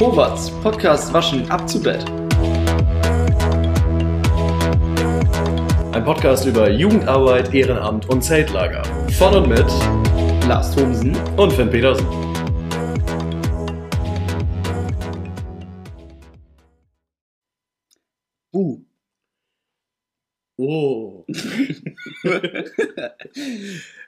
Howards Podcast Waschen ab zu Bett. Ein Podcast über Jugendarbeit, Ehrenamt und Zeltlager. Von und mit Lars Thomsen und Finn Petersen. Oh.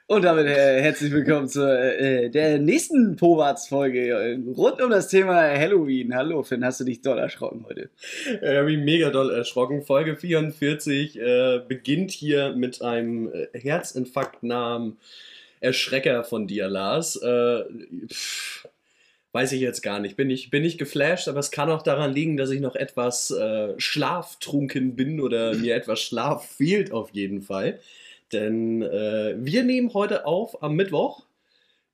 Und damit äh, herzlich willkommen zu äh, der nächsten Powarts-Folge äh, rund um das Thema Halloween. Hallo Finn, hast du dich doll erschrocken heute? Ich habe mich mega doll erschrocken. Folge 44 äh, beginnt hier mit einem äh, herzinfarktnahen Erschrecker von dir, Lars. Äh, pff, weiß ich jetzt gar nicht. Bin ich, bin ich geflasht, aber es kann auch daran liegen, dass ich noch etwas äh, schlaftrunken bin oder mir etwas Schlaf fehlt auf jeden Fall. Denn äh, wir nehmen heute auf am Mittwoch,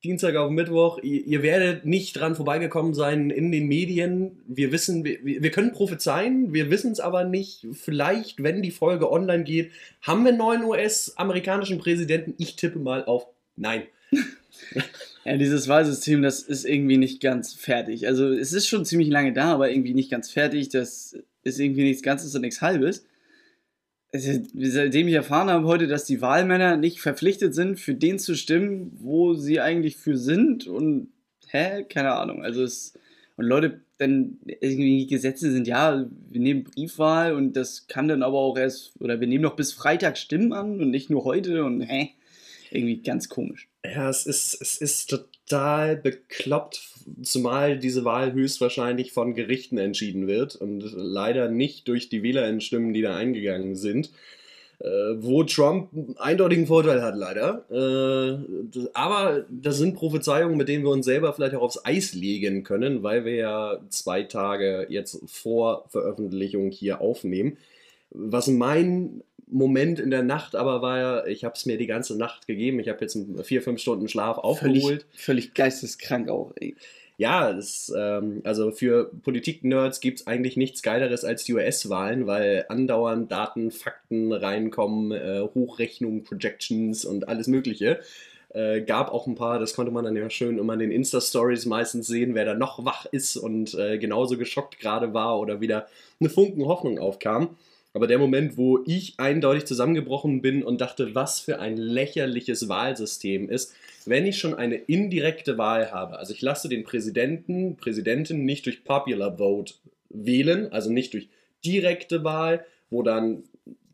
Dienstag auf Mittwoch. Ihr, ihr, werdet nicht dran vorbeigekommen sein in den Medien. Wir wissen, wir, wir können prophezeien, wir wissen es aber nicht. Vielleicht, wenn die Folge online geht, haben wir einen neuen US-amerikanischen Präsidenten. Ich tippe mal auf Nein. Ja, dieses Wahlsystem, das ist irgendwie nicht ganz fertig. Also es ist schon ziemlich lange da, aber irgendwie nicht ganz fertig. Das ist irgendwie nichts Ganzes und nichts Halbes. Seitdem ich erfahren habe heute, dass die Wahlmänner nicht verpflichtet sind, für den zu stimmen, wo sie eigentlich für sind und hä, keine Ahnung. Also es und Leute, dann irgendwie Gesetze sind ja, wir nehmen Briefwahl und das kann dann aber auch erst oder wir nehmen noch bis Freitag Stimmen an und nicht nur heute und hä, irgendwie ganz komisch. Ja, es ist es ist total bekloppt, zumal diese Wahl höchstwahrscheinlich von Gerichten entschieden wird und leider nicht durch die Wählerinstimmen, die da eingegangen sind. Äh, wo Trump einen eindeutigen Vorteil hat, leider. Äh, aber das sind Prophezeiungen, mit denen wir uns selber vielleicht auch aufs Eis legen können, weil wir ja zwei Tage jetzt vor Veröffentlichung hier aufnehmen. Was mein Moment in der Nacht aber war ja, ich habe es mir die ganze Nacht gegeben. Ich habe jetzt vier, fünf Stunden Schlaf aufgeholt. Völlig, völlig geisteskrank auch. Ey. Ja, das, ähm, also für Politik-Nerds gibt es eigentlich nichts Geileres als die US-Wahlen, weil andauernd Daten, Fakten reinkommen, äh, Hochrechnungen, Projections und alles Mögliche. Äh, gab auch ein paar, das konnte man dann ja schön immer in den Insta-Stories meistens sehen, wer da noch wach ist und äh, genauso geschockt gerade war oder wieder eine Funken Hoffnung aufkam. Aber der Moment, wo ich eindeutig zusammengebrochen bin und dachte, was für ein lächerliches Wahlsystem ist, wenn ich schon eine indirekte Wahl habe, also ich lasse den Präsidenten, Präsidentin nicht durch Popular Vote wählen, also nicht durch direkte Wahl, wo dann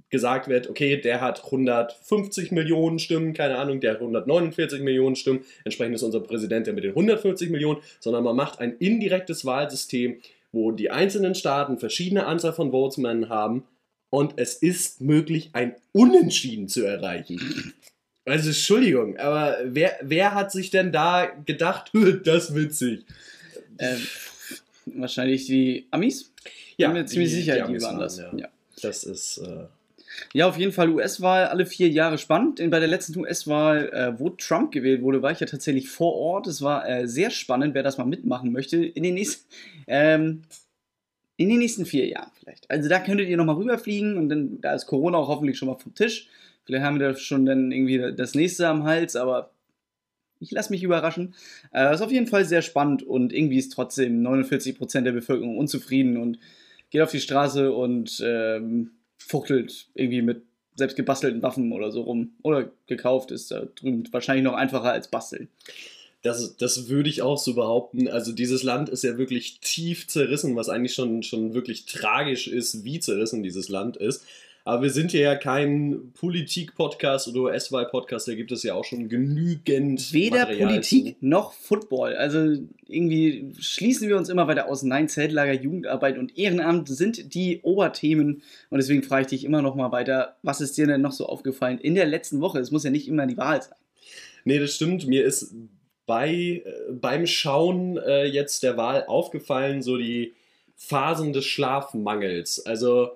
gesagt wird, okay, der hat 150 Millionen Stimmen, keine Ahnung, der hat 149 Millionen Stimmen, entsprechend ist unser Präsident der mit den 150 Millionen, sondern man macht ein indirektes Wahlsystem, wo die einzelnen Staaten verschiedene Anzahl von Votesmen haben und es ist möglich, ein Unentschieden zu erreichen. Also Entschuldigung, aber wer, wer hat sich denn da gedacht, das witzig? Ähm, wahrscheinlich die Amis? Ja, bin mir ziemlich die, sicher, die, die, waren waren, das. ja. Ja. Das ist. Äh, Ja, auf jeden Fall US-Wahl alle vier Jahre spannend. Denn bei der letzten US-Wahl, äh, wo Trump gewählt wurde, war ich ja tatsächlich vor Ort. Es war äh, sehr spannend, wer das mal mitmachen möchte. In den nächsten, ähm, in den nächsten vier Jahren vielleicht. Also da könntet ihr nochmal rüberfliegen und dann, da ist Corona auch hoffentlich schon mal vom Tisch. Vielleicht haben wir da schon dann irgendwie das nächste am Hals, aber ich lasse mich überraschen. Äh, ist auf jeden Fall sehr spannend und irgendwie ist trotzdem 49% der Bevölkerung unzufrieden und geht auf die Straße und ähm, fuchtelt irgendwie mit selbst gebastelten Waffen oder so rum. Oder gekauft ist da drüben wahrscheinlich noch einfacher als basteln. Das, das würde ich auch so behaupten. Also dieses Land ist ja wirklich tief zerrissen, was eigentlich schon, schon wirklich tragisch ist, wie zerrissen dieses Land ist. Aber wir sind hier ja kein Politik-Podcast oder US-Wahl-Podcast, da gibt es ja auch schon genügend. Weder Material Politik zu. noch Football. Also irgendwie schließen wir uns immer weiter aus. Nein, Zeltlager, Jugendarbeit und Ehrenamt sind die Oberthemen. Und deswegen frage ich dich immer noch mal weiter, was ist dir denn noch so aufgefallen in der letzten Woche? Es muss ja nicht immer die Wahl sein. Nee, das stimmt. Mir ist bei, äh, beim Schauen äh, jetzt der Wahl aufgefallen, so die Phasen des Schlafmangels. Also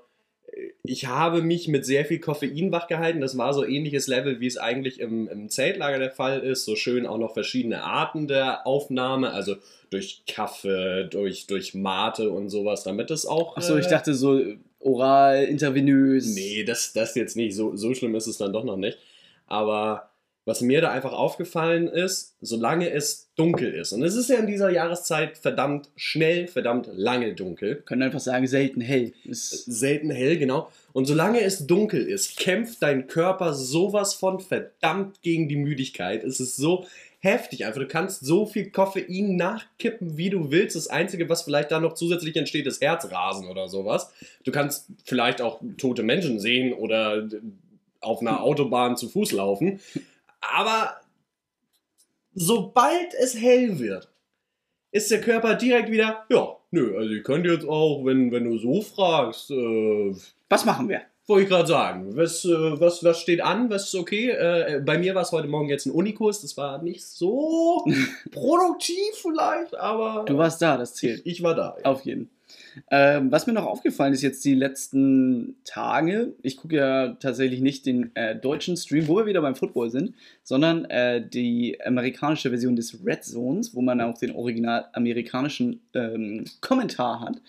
äh, ich habe mich mit sehr viel Koffein wachgehalten. Das war so ähnliches Level, wie es eigentlich im, im Zeltlager der Fall ist. So schön auch noch verschiedene Arten der Aufnahme, also durch Kaffee, durch, durch Mate und sowas, damit es auch. Achso, ich äh, dachte so oral, intravenös. Nee, das, das jetzt nicht. So, so schlimm ist es dann doch noch nicht. Aber was mir da einfach aufgefallen ist, solange es dunkel ist, und es ist ja in dieser Jahreszeit verdammt schnell, verdammt lange dunkel. Können einfach sagen, selten hell. Ist selten hell, genau. Und solange es dunkel ist, kämpft dein Körper sowas von verdammt gegen die Müdigkeit. Es ist so heftig einfach. Du kannst so viel Koffein nachkippen, wie du willst. Das Einzige, was vielleicht da noch zusätzlich entsteht, ist Herzrasen oder sowas. Du kannst vielleicht auch tote Menschen sehen oder auf einer Autobahn zu Fuß laufen. Aber sobald es hell wird, ist der Körper direkt wieder, ja, nö, also ihr könnt jetzt auch, wenn, wenn du so fragst, äh, was machen wir? Wollte ich gerade sagen. Was, äh, was, was steht an? Was ist okay? Äh, bei mir war es heute Morgen jetzt ein Unikurs. Das war nicht so produktiv vielleicht, aber. Du warst da, das zählt. Ich, ich war da. Ja. Auf jeden Fall. Ähm, was mir noch aufgefallen ist jetzt die letzten Tage, ich gucke ja tatsächlich nicht den äh, deutschen Stream, wo wir wieder beim Football sind, sondern äh, die amerikanische Version des Red Zones, wo man auch den original amerikanischen ähm, Kommentar hat.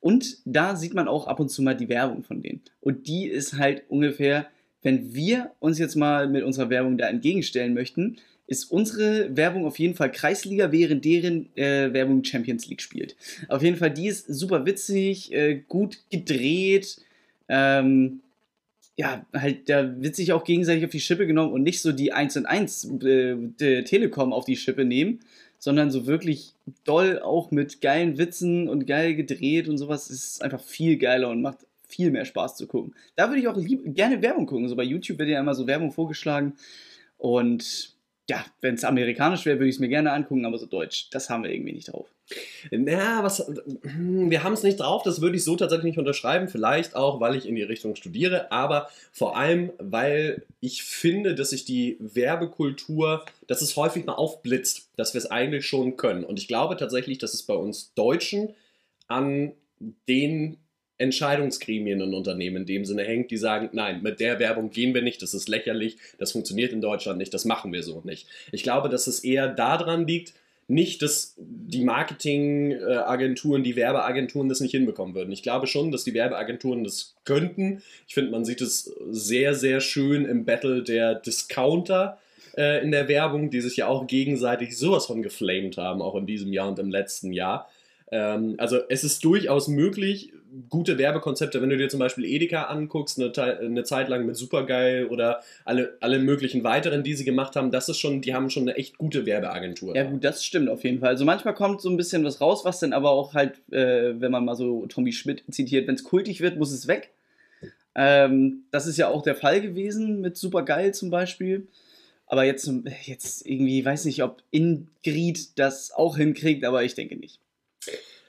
Und da sieht man auch ab und zu mal die Werbung von denen. Und die ist halt ungefähr, wenn wir uns jetzt mal mit unserer Werbung da entgegenstellen möchten, ist unsere Werbung auf jeden Fall Kreisliga, während deren äh, Werbung Champions League spielt. Auf jeden Fall, die ist super witzig, äh, gut gedreht. Ähm, ja, halt, da wird sich auch gegenseitig auf die Schippe genommen und nicht so die 1 und 1 äh, Telekom auf die Schippe nehmen, sondern so wirklich doll auch mit geilen Witzen und geil gedreht und sowas. ist einfach viel geiler und macht viel mehr Spaß zu gucken. Da würde ich auch lieb, gerne Werbung gucken. So bei YouTube wird ja immer so Werbung vorgeschlagen und ja, wenn es amerikanisch wäre, würde ich es mir gerne angucken, aber so deutsch, das haben wir irgendwie nicht drauf. Na, was, hm, wir haben es nicht drauf, das würde ich so tatsächlich nicht unterschreiben. Vielleicht auch, weil ich in die Richtung studiere, aber vor allem, weil ich finde, dass sich die Werbekultur, dass es häufig mal aufblitzt, dass wir es eigentlich schon können. Und ich glaube tatsächlich, dass es bei uns Deutschen an den Entscheidungsgremien in Unternehmen in dem Sinne hängt, die sagen, nein, mit der Werbung gehen wir nicht, das ist lächerlich, das funktioniert in Deutschland nicht, das machen wir so nicht. Ich glaube, dass es eher daran liegt, nicht, dass die Marketingagenturen, die Werbeagenturen das nicht hinbekommen würden. Ich glaube schon, dass die Werbeagenturen das könnten. Ich finde, man sieht es sehr, sehr schön im Battle der Discounter äh, in der Werbung, die sich ja auch gegenseitig sowas von geflamed haben, auch in diesem Jahr und im letzten Jahr. Ähm, also es ist durchaus möglich, gute Werbekonzepte, wenn du dir zum Beispiel Edeka anguckst, eine, eine, Zeit lang mit Supergeil oder alle, alle möglichen weiteren, die sie gemacht haben, das ist schon, die haben schon eine echt gute Werbeagentur. Ja gut, das stimmt auf jeden Fall. Also manchmal kommt so ein bisschen was raus, was dann aber auch halt, äh, wenn man mal so Tommy Schmidt zitiert, wenn es kultig wird, muss es weg. Ähm, das ist ja auch der Fall gewesen mit Supergeil zum Beispiel. Aber jetzt, jetzt irgendwie, weiß nicht, ob Ingrid das auch hinkriegt, aber ich denke nicht.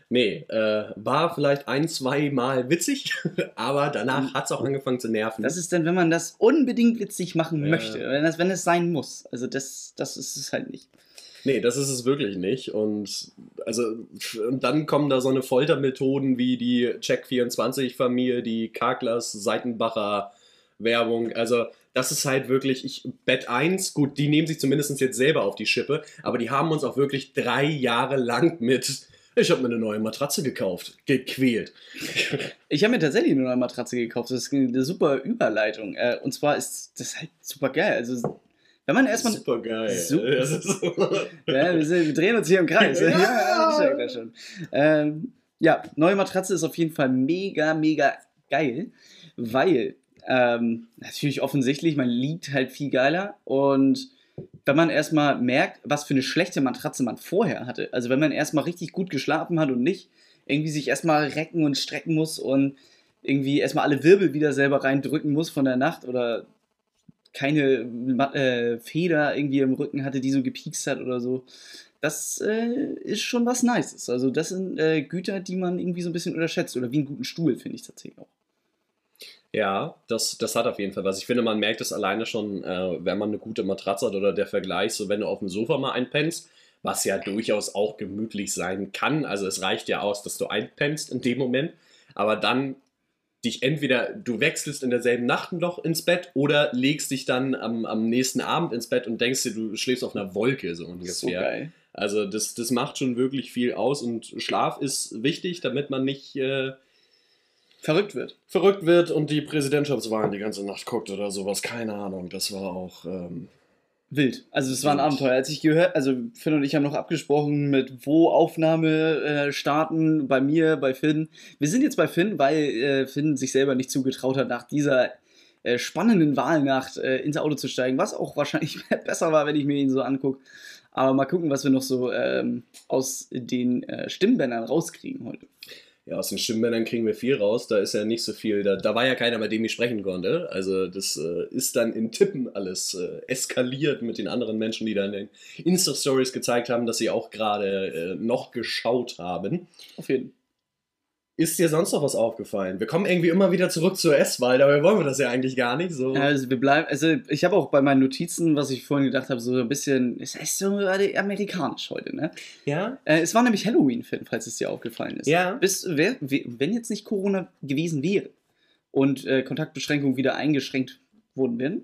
Nee, äh, war vielleicht ein, zwei Mal witzig, aber danach hat es auch angefangen zu nerven. Das ist dann, wenn man das unbedingt witzig machen ja. möchte, wenn, das, wenn es sein muss. Also das, das ist es halt nicht. Nee, das ist es wirklich nicht. Und also und dann kommen da so eine Foltermethoden wie die Check24-Familie, die Karklers, Seitenbacher Werbung. Also das ist halt wirklich, ich, Bett 1, gut, die nehmen sich zumindest jetzt selber auf die Schippe, aber die haben uns auch wirklich drei Jahre lang mit ich habe mir eine neue Matratze gekauft. Gequält. Ich habe mir tatsächlich eine neue Matratze gekauft. Das ist eine super Überleitung. Äh, und zwar ist das halt super geil. Also, wenn man erstmal. Super geil. Super. Ja, wir, sind, wir, drehen uns hier im Kreis. ja, ja, ja schon. Ähm, ja, neue Matratze ist auf jeden Fall mega, mega geil, weil ähm, natürlich offensichtlich, man liegt halt viel geiler und wenn man erstmal merkt, was für eine schlechte Matratze man vorher hatte. Also wenn man erstmal richtig gut geschlafen hat und nicht irgendwie sich erstmal recken und strecken muss und irgendwie erstmal alle Wirbel wieder selber reindrücken muss von der Nacht oder keine äh, Feder irgendwie im Rücken hatte, die so gepiekst hat oder so. Das äh, ist schon was Nices. Also das sind äh, Güter, die man irgendwie so ein bisschen unterschätzt. Oder wie einen guten Stuhl, finde ich tatsächlich auch. Ja, das, das hat auf jeden Fall was. Ich finde, man merkt es alleine schon, äh, wenn man eine gute Matratze hat oder der Vergleich, so wenn du auf dem Sofa mal einpennst, was ja durchaus auch gemütlich sein kann. Also es reicht ja aus, dass du einpennst in dem Moment, aber dann dich entweder, du wechselst in derselben Nacht noch ins Bett oder legst dich dann am, am nächsten Abend ins Bett und denkst dir, du schläfst auf einer Wolke so ungefähr. So geil. Also das, das macht schon wirklich viel aus und Schlaf ist wichtig, damit man nicht... Äh, verrückt wird. Verrückt wird und die Präsidentschaftswahlen die ganze Nacht guckt oder sowas. Keine Ahnung. Das war auch. Ähm, wild. Also es war ein. Abenteuer. Als ich gehört, also Finn und ich haben noch abgesprochen, mit wo Aufnahme äh, starten, bei mir, bei Finn. Wir sind jetzt bei Finn, weil äh, Finn sich selber nicht zugetraut hat, nach dieser äh, spannenden Wahlnacht äh, ins Auto zu steigen, was auch wahrscheinlich besser war, wenn ich mir ihn so angucke. Aber mal gucken, was wir noch so ähm, aus den äh, Stimmbändern rauskriegen heute. Ja, aus den Stimmbändern kriegen wir viel raus. Da ist ja nicht so viel. Da, da war ja keiner, mit dem ich sprechen konnte. Also, das äh, ist dann in Tippen alles äh, eskaliert mit den anderen Menschen, die dann in Insta-Stories gezeigt haben, dass sie auch gerade äh, noch geschaut haben. Auf jeden Fall. Ist dir sonst noch was aufgefallen? Wir kommen irgendwie immer wieder zurück zur S-Wahl, dabei wollen wir das ja eigentlich gar nicht. So. Also wir bleiben, also ich habe auch bei meinen Notizen, was ich vorhin gedacht habe, so ein bisschen, es ist so amerikanisch heute, ne? Ja? Äh, es war nämlich Halloween, Finn, falls es dir aufgefallen ist. Ja. Bis, wer, we- wenn jetzt nicht Corona gewesen wäre und äh, Kontaktbeschränkungen wieder eingeschränkt wurden wären,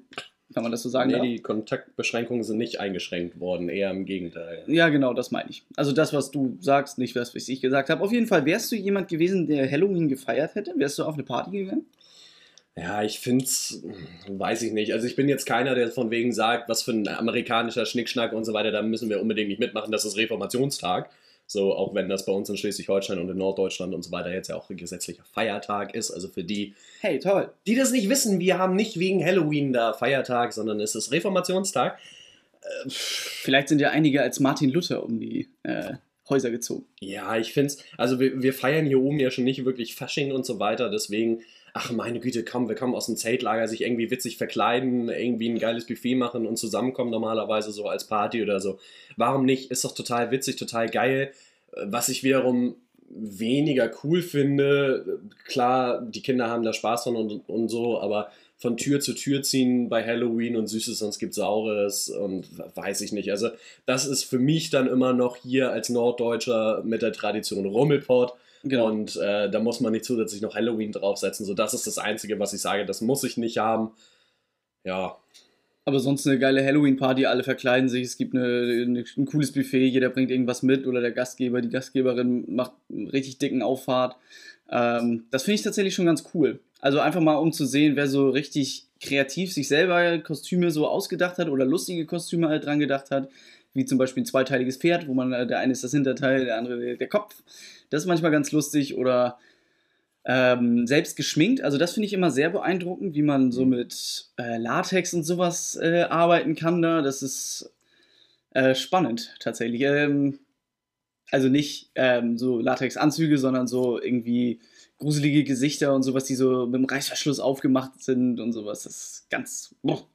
kann man das so sagen? Nee, darf? die Kontaktbeschränkungen sind nicht eingeschränkt worden, eher im Gegenteil. Ja, genau, das meine ich. Also das, was du sagst, nicht das, was ich gesagt habe. Auf jeden Fall, wärst du jemand gewesen, der Halloween gefeiert hätte? Wärst du auf eine Party gegangen? Ja, ich find's, weiß ich nicht. Also ich bin jetzt keiner, der von wegen sagt, was für ein amerikanischer Schnickschnack und so weiter, da müssen wir unbedingt nicht mitmachen, das ist Reformationstag. So, auch wenn das bei uns in Schleswig-Holstein und in Norddeutschland und so weiter jetzt ja auch ein gesetzlicher Feiertag ist. Also für die, Hey, toll. die das nicht wissen, wir haben nicht wegen Halloween da Feiertag, sondern es ist Reformationstag. Äh, Vielleicht sind ja einige als Martin Luther um die äh, Häuser gezogen. Ja, ich finde es, also wir, wir feiern hier oben ja schon nicht wirklich Fasching und so weiter, deswegen, ach meine Güte, komm, wir kommen aus dem Zeltlager, sich irgendwie witzig verkleiden, irgendwie ein geiles Buffet machen und zusammenkommen normalerweise so als Party oder so. Warum nicht? Ist doch total witzig, total geil. Was ich wiederum weniger cool finde, klar, die Kinder haben da Spaß dran und, und so, aber von Tür zu Tür ziehen bei Halloween und Süßes, sonst gibt Saures und weiß ich nicht. Also das ist für mich dann immer noch hier als Norddeutscher mit der Tradition Rummelpott. Genau. Und äh, da muss man nicht zusätzlich noch Halloween draufsetzen. So, das ist das Einzige, was ich sage, das muss ich nicht haben. Ja, Aber sonst eine geile Halloween-Party, alle verkleiden sich, es gibt eine, eine, ein cooles Buffet, jeder bringt irgendwas mit oder der Gastgeber, die Gastgeberin macht einen richtig dicken Auffahrt. Ähm, das finde ich tatsächlich schon ganz cool. Also einfach mal um zu sehen, wer so richtig kreativ sich selber Kostüme so ausgedacht hat oder lustige Kostüme halt dran gedacht hat. Wie zum Beispiel ein zweiteiliges Pferd, wo man, äh, der eine ist das Hinterteil, der andere der, der Kopf. Das ist manchmal ganz lustig oder ähm, selbst geschminkt. Also das finde ich immer sehr beeindruckend, wie man so mit äh, Latex und sowas äh, arbeiten kann da. Das ist äh, spannend tatsächlich. Ähm, also nicht ähm, so Latex-Anzüge, sondern so irgendwie gruselige Gesichter und sowas, die so mit dem Reißverschluss aufgemacht sind und sowas. Das ist ganz. Boah.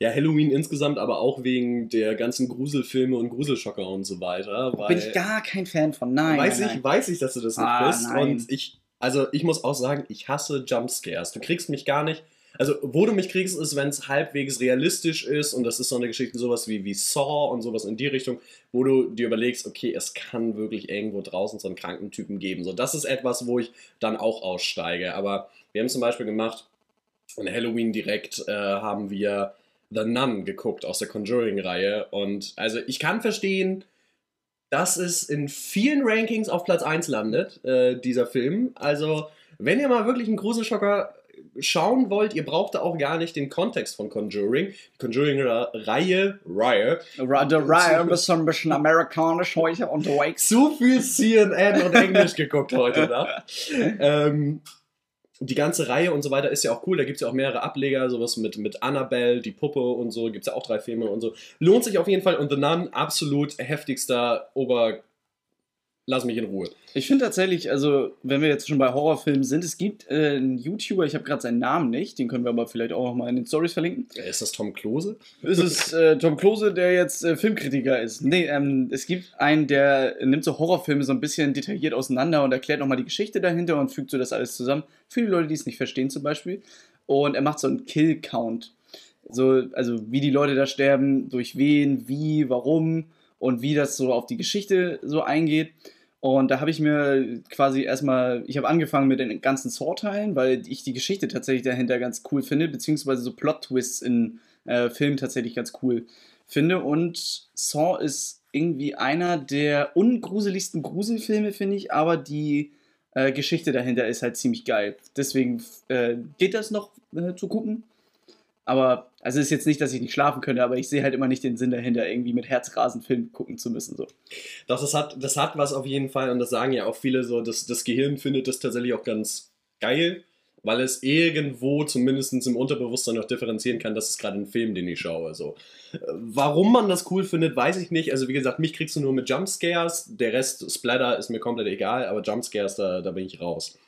Ja, Halloween insgesamt, aber auch wegen der ganzen Gruselfilme und Gruselschocker und so weiter. Bin ich gar kein Fan von. Nein. weiß, nein, ich, nein. weiß ich, dass du das nicht Ah, bist. nein. Und ich, also ich muss auch sagen, ich hasse Jumpscares. Du kriegst mich gar nicht. Also, wo du mich kriegst, ist, wenn es halbwegs realistisch ist und das ist so eine Geschichte, sowas wie, wie Saw und sowas in die Richtung, wo du dir überlegst, okay, es kann wirklich irgendwo draußen so einen kranken Typen geben. So, das ist etwas, wo ich dann auch aussteige. Aber wir haben zum Beispiel gemacht, an Halloween direkt äh, haben wir The Nun geguckt aus der Conjuring-Reihe. Und also ich kann verstehen, dass es in vielen Rankings auf Platz 1 landet, äh, dieser Film. Also, wenn ihr mal wirklich einen Gruselschocker schauen wollt, ihr braucht da auch gar nicht den Kontext von Conjuring. Die Conjuring-Reihe, Reihe, Der Ryan ist so ein bisschen amerikanisch heute unterwegs. zu viel CNN und Englisch geguckt heute, ne? ähm, die ganze Reihe und so weiter ist ja auch cool. Da gibt es ja auch mehrere Ableger, sowas mit, mit Annabelle, die Puppe und so. Gibt es ja auch drei Filme und so. Lohnt sich auf jeden Fall. Und The Nun, absolut heftigster Ober. Lass mich in Ruhe. Ich finde tatsächlich, also wenn wir jetzt schon bei Horrorfilmen sind, es gibt äh, einen YouTuber, ich habe gerade seinen Namen nicht, den können wir aber vielleicht auch noch mal in den Stories verlinken. Ist das Tom Klose? Es ist äh, Tom Klose, der jetzt äh, Filmkritiker ist. Nee, ähm, es gibt einen, der nimmt so Horrorfilme so ein bisschen detailliert auseinander und erklärt nochmal die Geschichte dahinter und fügt so das alles zusammen. Für die Leute, die es nicht verstehen zum Beispiel. Und er macht so einen Kill-Count. So, also wie die Leute da sterben, durch wen, wie, warum und wie das so auf die Geschichte so eingeht. Und da habe ich mir quasi erstmal, ich habe angefangen mit den ganzen Saw-Teilen, weil ich die Geschichte tatsächlich dahinter ganz cool finde, beziehungsweise so Plot-Twists in äh, Filmen tatsächlich ganz cool finde. Und Saw ist irgendwie einer der ungruseligsten Gruselfilme, finde ich, aber die äh, Geschichte dahinter ist halt ziemlich geil. Deswegen äh, geht das noch äh, zu gucken. Aber, also es ist jetzt nicht, dass ich nicht schlafen könnte, aber ich sehe halt immer nicht den Sinn dahinter, irgendwie mit Herzrasen Film gucken zu müssen. So. Doch, das hat, das hat was auf jeden Fall und das sagen ja auch viele so, dass das Gehirn findet das tatsächlich auch ganz geil, weil es irgendwo zumindest im Unterbewusstsein noch differenzieren kann, dass es gerade ein Film, den ich schaue. So. Warum man das cool findet, weiß ich nicht. Also wie gesagt, mich kriegst du nur mit Jumpscares, der Rest Splatter ist mir komplett egal, aber Jumpscares, da, da bin ich raus.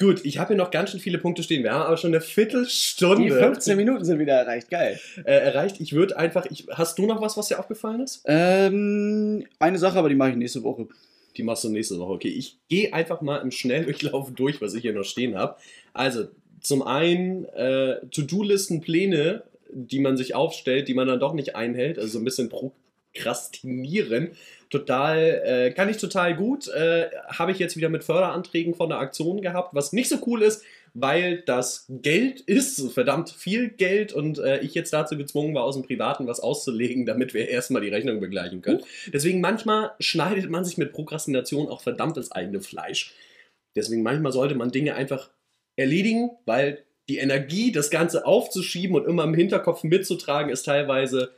Gut, ich habe hier noch ganz schön viele Punkte stehen. Wir haben aber schon eine Viertelstunde. Die 15 Minuten sind wieder erreicht, geil. Äh, erreicht. Ich würde einfach. Ich, hast du noch was, was dir aufgefallen ist? Ähm, eine Sache, aber die mache ich nächste Woche. Die machst du nächste Woche. Okay, ich gehe einfach mal im Schnelldurchlauf durch, was ich hier noch stehen habe. Also, zum einen äh, To-Do-Listen, Pläne, die man sich aufstellt, die man dann doch nicht einhält. Also so ein bisschen prokrastinieren total, äh, kann ich total gut. Äh, Habe ich jetzt wieder mit Förderanträgen von der Aktion gehabt, was nicht so cool ist, weil das Geld ist, verdammt viel Geld und äh, ich jetzt dazu gezwungen war, aus dem Privaten was auszulegen, damit wir erstmal die Rechnung begleichen können. Deswegen manchmal schneidet man sich mit Prokrastination auch verdammt das eigene Fleisch. Deswegen manchmal sollte man Dinge einfach erledigen, weil die Energie, das Ganze aufzuschieben und immer im Hinterkopf mitzutragen, ist teilweise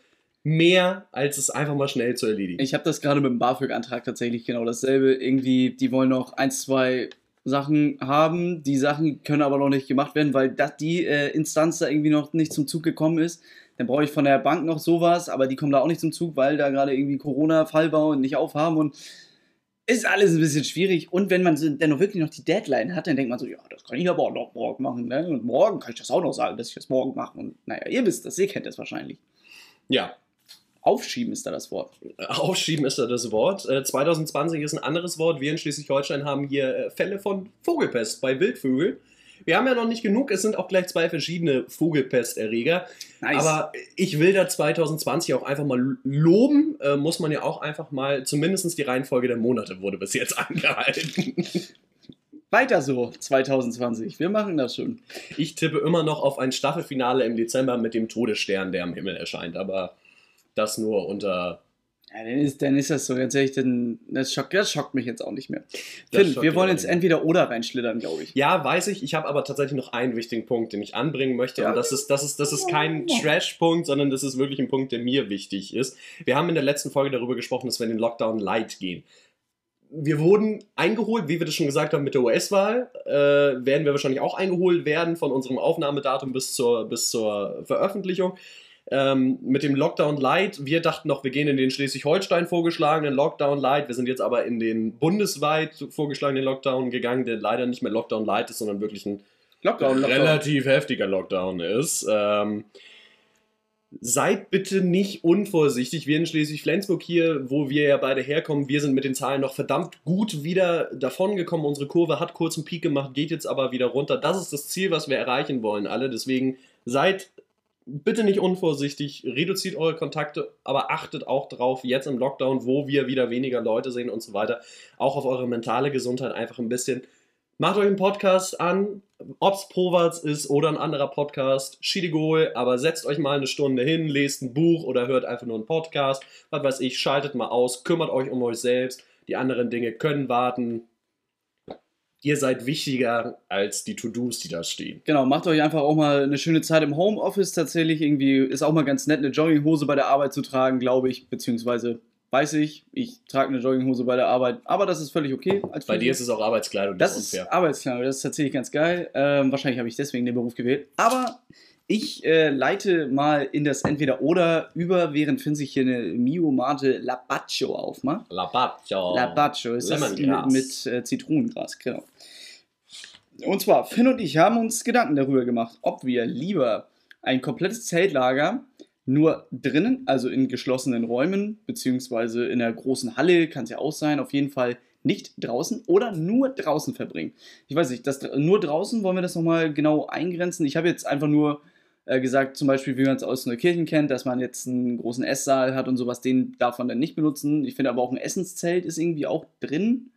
mehr, als es einfach mal schnell zu erledigen. Ich habe das gerade mit dem BAföG-Antrag tatsächlich genau dasselbe. Irgendwie, die wollen noch ein, zwei Sachen haben. Die Sachen können aber noch nicht gemacht werden, weil das, die äh, Instanz da irgendwie noch nicht zum Zug gekommen ist. Dann brauche ich von der Bank noch sowas, aber die kommen da auch nicht zum Zug, weil da gerade irgendwie Corona-Fall war und nicht aufhaben und ist alles ein bisschen schwierig. Und wenn man dann noch wirklich noch die Deadline hat, dann denkt man so, ja, das kann ich aber auch noch morgen machen. Ne? Und morgen kann ich das auch noch sagen, dass ich das morgen mache. Und naja, ihr wisst das, ihr kennt das wahrscheinlich. Ja, Aufschieben ist da das Wort. Aufschieben ist da das Wort. Äh, 2020 ist ein anderes Wort. Wir in Schleswig-Holstein haben hier äh, Fälle von Vogelpest bei Wildvögeln. Wir haben ja noch nicht genug, es sind auch gleich zwei verschiedene Vogelpesterreger. Nice. Aber ich will da 2020 auch einfach mal loben. Äh, muss man ja auch einfach mal, zumindest die Reihenfolge der Monate wurde bis jetzt angehalten. Weiter so, 2020. Wir machen das schon. Ich tippe immer noch auf ein Staffelfinale im Dezember mit dem Todesstern, der am Himmel erscheint. Aber das nur unter. Ja, dann ist, dann ist das so. Ganz ehrlich, dann, das, schockt, das schockt mich jetzt auch nicht mehr. Finn, wir wollen jetzt entweder oder reinschlittern, glaube ich. Ja, weiß ich. Ich habe aber tatsächlich noch einen wichtigen Punkt, den ich anbringen möchte. Ja. Und das ist, das, ist, das ist kein Trash-Punkt, sondern das ist wirklich ein Punkt, der mir wichtig ist. Wir haben in der letzten Folge darüber gesprochen, dass wir in den Lockdown Light gehen wir wurden eingeholt, wie wir das schon gesagt haben mit der US-Wahl, äh, werden wir wahrscheinlich auch eingeholt werden von unserem Aufnahmedatum bis zur, bis zur Veröffentlichung ähm, mit dem Lockdown Light. Wir dachten noch, wir gehen in den Schleswig-Holstein vorgeschlagenen Lockdown Light. Wir sind jetzt aber in den bundesweit vorgeschlagenen Lockdown gegangen, der leider nicht mehr Lockdown Light ist, sondern wirklich ein Lockdown, Lockdown. relativ heftiger Lockdown ist. Ähm, seid bitte nicht unvorsichtig. Wir in Schleswig-Flensburg hier, wo wir ja beide herkommen, wir sind mit den Zahlen noch verdammt gut wieder davongekommen. Unsere Kurve hat kurz einen Peak gemacht, geht jetzt aber wieder runter. Das ist das Ziel, was wir erreichen wollen, alle. Deswegen seid bitte nicht unvorsichtig, reduziert eure Kontakte, aber achtet auch drauf, jetzt im Lockdown, wo wir wieder weniger Leute sehen und so weiter, auch auf eure mentale Gesundheit einfach ein bisschen. Macht euch einen Podcast an, ob es Provatz ist oder ein anderer Podcast, Schiedegol, aber setzt euch mal eine Stunde hin, lest ein Buch oder hört einfach nur einen Podcast, was weiß ich, schaltet mal aus, kümmert euch um euch selbst, die anderen Dinge können warten, ihr seid wichtiger als die To-Dos, die da stehen. Genau, macht euch einfach auch mal eine schöne Zeit im Homeoffice tatsächlich. Irgendwie ist auch mal ganz nett, eine Jogginghose bei der Arbeit zu tragen, glaube ich, beziehungsweise weiß ich, ich trage eine Jogginghose bei der Arbeit, aber das ist völlig okay. bei dir ist es auch Arbeitskleidung, das, das ist unfair. Arbeitskleidung, das ist tatsächlich ganz geil. Ähm, wahrscheinlich habe ich deswegen den Beruf gewählt. Aber ich äh, leite mal in das Entweder-Oder über, während Finn sich hier eine Mio Mate Labaccio aufmacht. Labaccio. Labaccio ist das mit, mit äh, Zitronengras, genau. Und zwar, Finn und ich haben uns Gedanken darüber gemacht, ob wir lieber ein komplettes Zeltlager nur drinnen, also in geschlossenen Räumen, beziehungsweise in der großen Halle, kann es ja auch sein, auf jeden Fall nicht draußen oder nur draußen verbringen. Ich weiß nicht, das, nur draußen wollen wir das nochmal genau eingrenzen. Ich habe jetzt einfach nur äh, gesagt, zum Beispiel, wie man es aus Neukirchen kennt, dass man jetzt einen großen Esssaal hat und sowas, den darf man dann nicht benutzen. Ich finde aber auch ein Essenszelt ist irgendwie auch drin.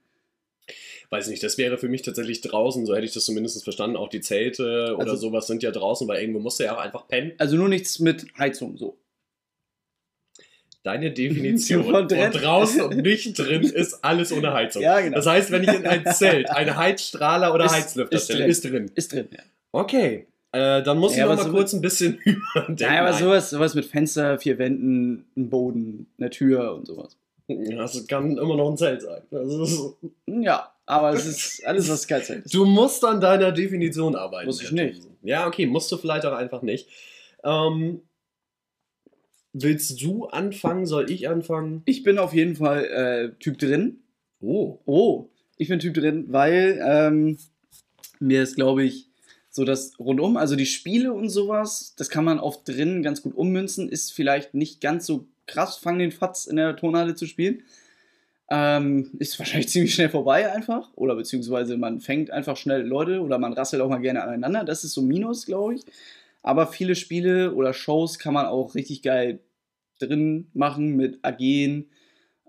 Weiß nicht, das wäre für mich tatsächlich draußen, so hätte ich das zumindest verstanden. Auch die Zelte oder also, sowas sind ja draußen, weil irgendwo musst du ja auch einfach pennen. Also nur nichts mit Heizung, so. Deine Definition von, draußen und nicht drin ist alles ohne Heizung. Ja, genau. Das heißt, wenn ich in ein Zelt einen Heizstrahler oder ist, Heizlüfter stelle, ist drin. Ist drin, ja. Okay. Äh, dann muss Ja, ich noch mal so- kurz ein bisschen überdenken. Ja, aber sowas, sowas mit Fenster, vier Wänden, einem Boden, einer Tür und sowas. Das kann immer noch ein Zelt sein. Ist, Ja, aber es ist alles, was Skyzeit ist. du musst an deiner Definition arbeiten. Muss ich nicht. Ja, okay, musst du vielleicht auch einfach nicht. Ähm, willst du anfangen? Soll ich anfangen? Ich bin auf jeden Fall äh, Typ drin. Oh. Oh, ich bin Typ drin, weil ähm, mir ist, glaube ich, so das rundum, also die Spiele und sowas, das kann man oft drin ganz gut ummünzen, ist vielleicht nicht ganz so krass, fang den Fatz in der Turnhalle zu spielen. Ähm, ist wahrscheinlich ziemlich schnell vorbei einfach. Oder beziehungsweise man fängt einfach schnell Leute oder man rasselt auch mal gerne aneinander. Das ist so Minus, glaube ich. Aber viele Spiele oder Shows kann man auch richtig geil drin machen mit AGen.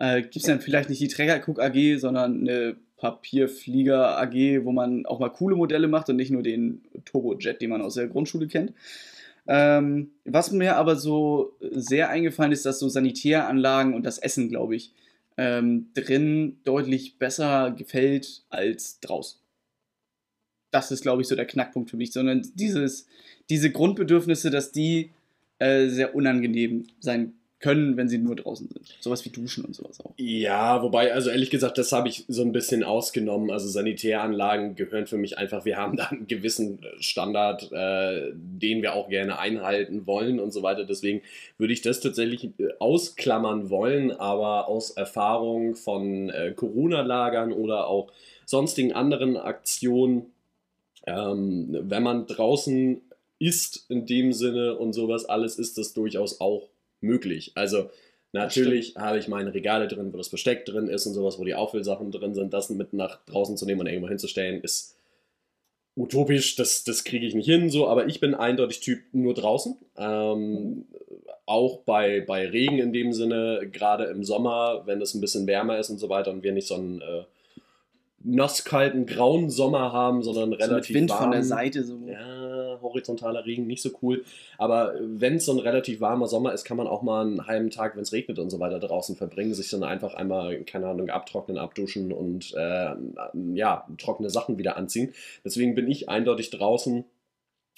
Äh, Gibt es dann vielleicht nicht die Trägercook AG, sondern eine Papierflieger AG, wo man auch mal coole Modelle macht und nicht nur den Turbojet, den man aus der Grundschule kennt. Ähm, was mir aber so sehr eingefallen ist, dass so Sanitäranlagen und das Essen, glaube ich, ähm, drin deutlich besser gefällt als draußen. Das ist, glaube ich, so der Knackpunkt für mich, sondern dieses, diese Grundbedürfnisse, dass die äh, sehr unangenehm sein können, wenn sie nur draußen sind. Sowas wie Duschen und sowas auch. Ja, wobei, also ehrlich gesagt, das habe ich so ein bisschen ausgenommen. Also Sanitäranlagen gehören für mich einfach, wir haben da einen gewissen Standard, äh, den wir auch gerne einhalten wollen und so weiter. Deswegen würde ich das tatsächlich äh, ausklammern wollen, aber aus Erfahrung von äh, Corona-Lagern oder auch sonstigen anderen Aktionen, ähm, wenn man draußen ist in dem Sinne und sowas alles, ist das durchaus auch möglich. Also natürlich habe ich meine Regale drin, wo das Besteck drin ist und sowas, wo die Auffüllsachen drin sind. Das mit nach draußen zu nehmen und irgendwo hinzustellen, ist utopisch. Das, das kriege ich nicht hin, so. Aber ich bin eindeutig Typ nur draußen. Ähm, auch bei, bei Regen in dem Sinne, gerade im Sommer, wenn es ein bisschen wärmer ist und so weiter und wir nicht so einen äh, nasskalten, grauen Sommer haben, sondern So mit relativ Wind warm. von der Seite so. Ja, horizontaler Regen, nicht so cool. Aber wenn es so ein relativ warmer Sommer ist, kann man auch mal einen halben Tag, wenn es regnet und so weiter, draußen verbringen, sich dann einfach einmal, keine Ahnung, abtrocknen, abduschen und äh, ja, trockene Sachen wieder anziehen. Deswegen bin ich eindeutig draußen.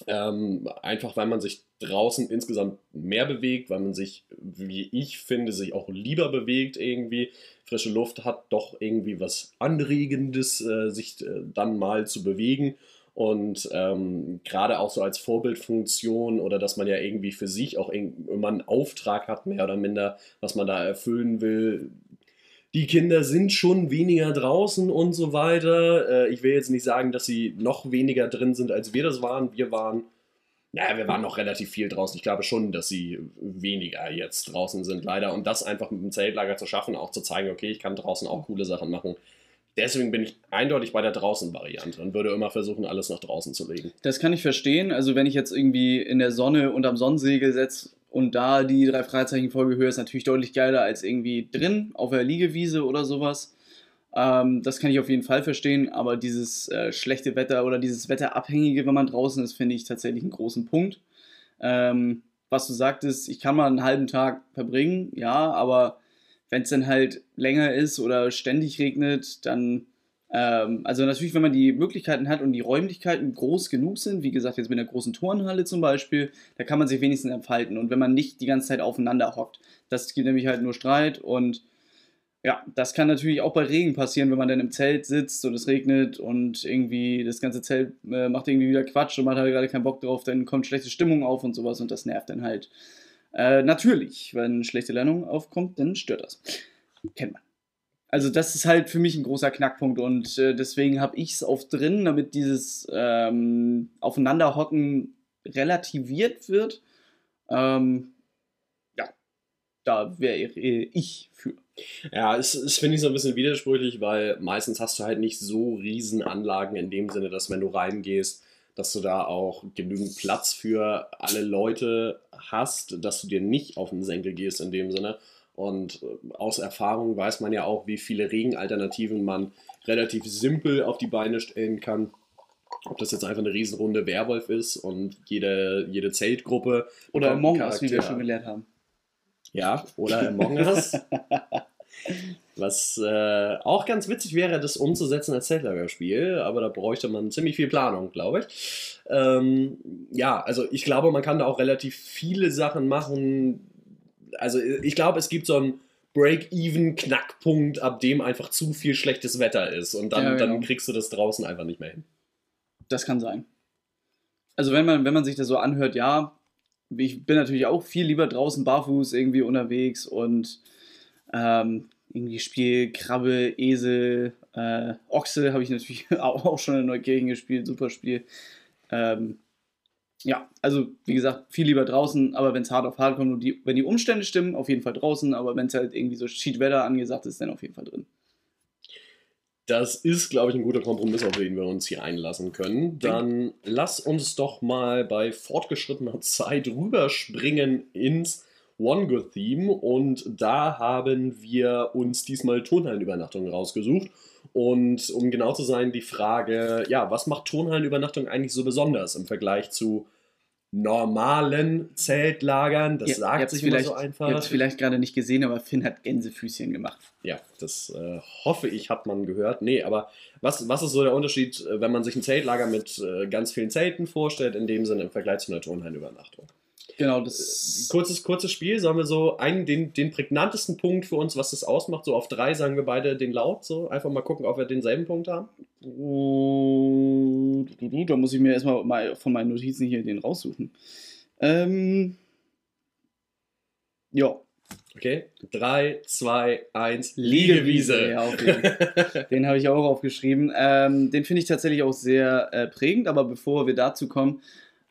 Ähm, einfach weil man sich draußen insgesamt mehr bewegt, weil man sich, wie ich finde, sich auch lieber bewegt irgendwie. Frische Luft hat doch irgendwie was Anregendes, äh, sich äh, dann mal zu bewegen. Und ähm, gerade auch so als Vorbildfunktion oder dass man ja irgendwie für sich auch immer einen Auftrag hat, mehr oder minder, was man da erfüllen will. Die Kinder sind schon weniger draußen und so weiter. Äh, ich will jetzt nicht sagen, dass sie noch weniger drin sind, als wir das waren. Wir waren, naja, wir waren noch relativ viel draußen. Ich glaube schon, dass sie weniger jetzt draußen sind, leider. Und das einfach mit dem Zeltlager zu schaffen, auch zu zeigen, okay, ich kann draußen auch coole Sachen machen. Deswegen bin ich eindeutig bei der Draußen-Variante und würde immer versuchen, alles nach draußen zu legen. Das kann ich verstehen. Also wenn ich jetzt irgendwie in der Sonne unterm Sonnensegel setze und da die drei Freizeichen-Folge höre, ist natürlich deutlich geiler als irgendwie drin auf der Liegewiese oder sowas. Ähm, das kann ich auf jeden Fall verstehen, aber dieses äh, schlechte Wetter oder dieses Wetterabhängige, wenn man draußen ist, finde ich tatsächlich einen großen Punkt. Ähm, was du sagtest, ich kann mal einen halben Tag verbringen, ja, aber wenn es dann halt länger ist oder ständig regnet, dann ähm, also natürlich, wenn man die Möglichkeiten hat und die Räumlichkeiten groß genug sind, wie gesagt, jetzt mit einer großen Turnhalle zum Beispiel, da kann man sich wenigstens entfalten. Und wenn man nicht die ganze Zeit aufeinander hockt, das gibt nämlich halt nur Streit und ja, das kann natürlich auch bei Regen passieren, wenn man dann im Zelt sitzt und es regnet und irgendwie das ganze Zelt äh, macht irgendwie wieder Quatsch und man hat halt gerade keinen Bock drauf, dann kommt schlechte Stimmung auf und sowas und das nervt dann halt. Äh, natürlich, wenn schlechte Lernung aufkommt, dann stört das. Kennt man. Also das ist halt für mich ein großer Knackpunkt und äh, deswegen habe ich es auf drin, damit dieses ähm, Aufeinanderhocken relativiert wird. Ähm, ja, da wäre ich für. Ja, es, es finde ich so ein bisschen widersprüchlich, weil meistens hast du halt nicht so riesen Anlagen in dem Sinne, dass wenn du reingehst, dass du da auch genügend Platz für alle Leute hast, dass du dir nicht auf den Senkel gehst in dem Sinne. Und äh, aus Erfahrung weiß man ja auch, wie viele Regenalternativen man relativ simpel auf die Beine stellen kann. Ob das jetzt einfach eine Riesenrunde Werwolf ist und jede, jede Zeltgruppe Oder einen Among Us, wie wir schon gelernt haben. Ja, oder Among Us. Was äh, auch ganz witzig wäre, das umzusetzen als Zeltlagerspiel, aber da bräuchte man ziemlich viel Planung, glaube ich. Ähm, ja, also ich glaube, man kann da auch relativ viele Sachen machen. Also ich glaube, es gibt so einen Break-Even-Knackpunkt, ab dem einfach zu viel schlechtes Wetter ist und dann, ja, genau. dann kriegst du das draußen einfach nicht mehr hin. Das kann sein. Also wenn man, wenn man sich das so anhört, ja, ich bin natürlich auch viel lieber draußen barfuß irgendwie unterwegs und ähm, irgendwie Spiel Krabbe, Esel, äh, Ochse habe ich natürlich auch schon in Neukirchen gespielt, super Spiel. Ähm, ja, also wie gesagt, viel lieber draußen, aber wenn es hart auf hart kommt und die, wenn die Umstände stimmen, auf jeden Fall draußen, aber wenn es halt irgendwie so Cheat-Wetter angesagt ist, dann auf jeden Fall drin. Das ist, glaube ich, ein guter Kompromiss, auf den wir uns hier einlassen können. Dann lass uns doch mal bei fortgeschrittener Zeit rüberspringen ins One Good Theme und da haben wir uns diesmal Turnhallenübernachtungen rausgesucht. Und um genau zu sein, die Frage, ja, was macht Turnhallenübernachtung eigentlich so besonders im Vergleich zu normalen Zeltlagern? Das ja, sagt sich vielleicht so einfach. Ihr habt es vielleicht gerade nicht gesehen, aber Finn hat Gänsefüßchen gemacht. Ja, das äh, hoffe ich, hat man gehört. Nee, aber was, was ist so der Unterschied, äh, wenn man sich ein Zeltlager mit äh, ganz vielen Zelten vorstellt, in dem Sinne im Vergleich zu einer Turnhallenübernachtung? Genau, das. Kurzes, kurzes Spiel, sagen wir so, einen, den, den prägnantesten Punkt für uns, was das ausmacht. So auf drei sagen wir beide den laut. So einfach mal gucken, ob wir denselben Punkt haben. Oh, da muss ich mir erstmal mal von meinen Notizen hier den raussuchen. Ähm. Ja. Okay, 3, 2, 1, Liegewiese. Ja, okay. den habe ich auch aufgeschrieben. Ähm, den finde ich tatsächlich auch sehr äh, prägend, aber bevor wir dazu kommen,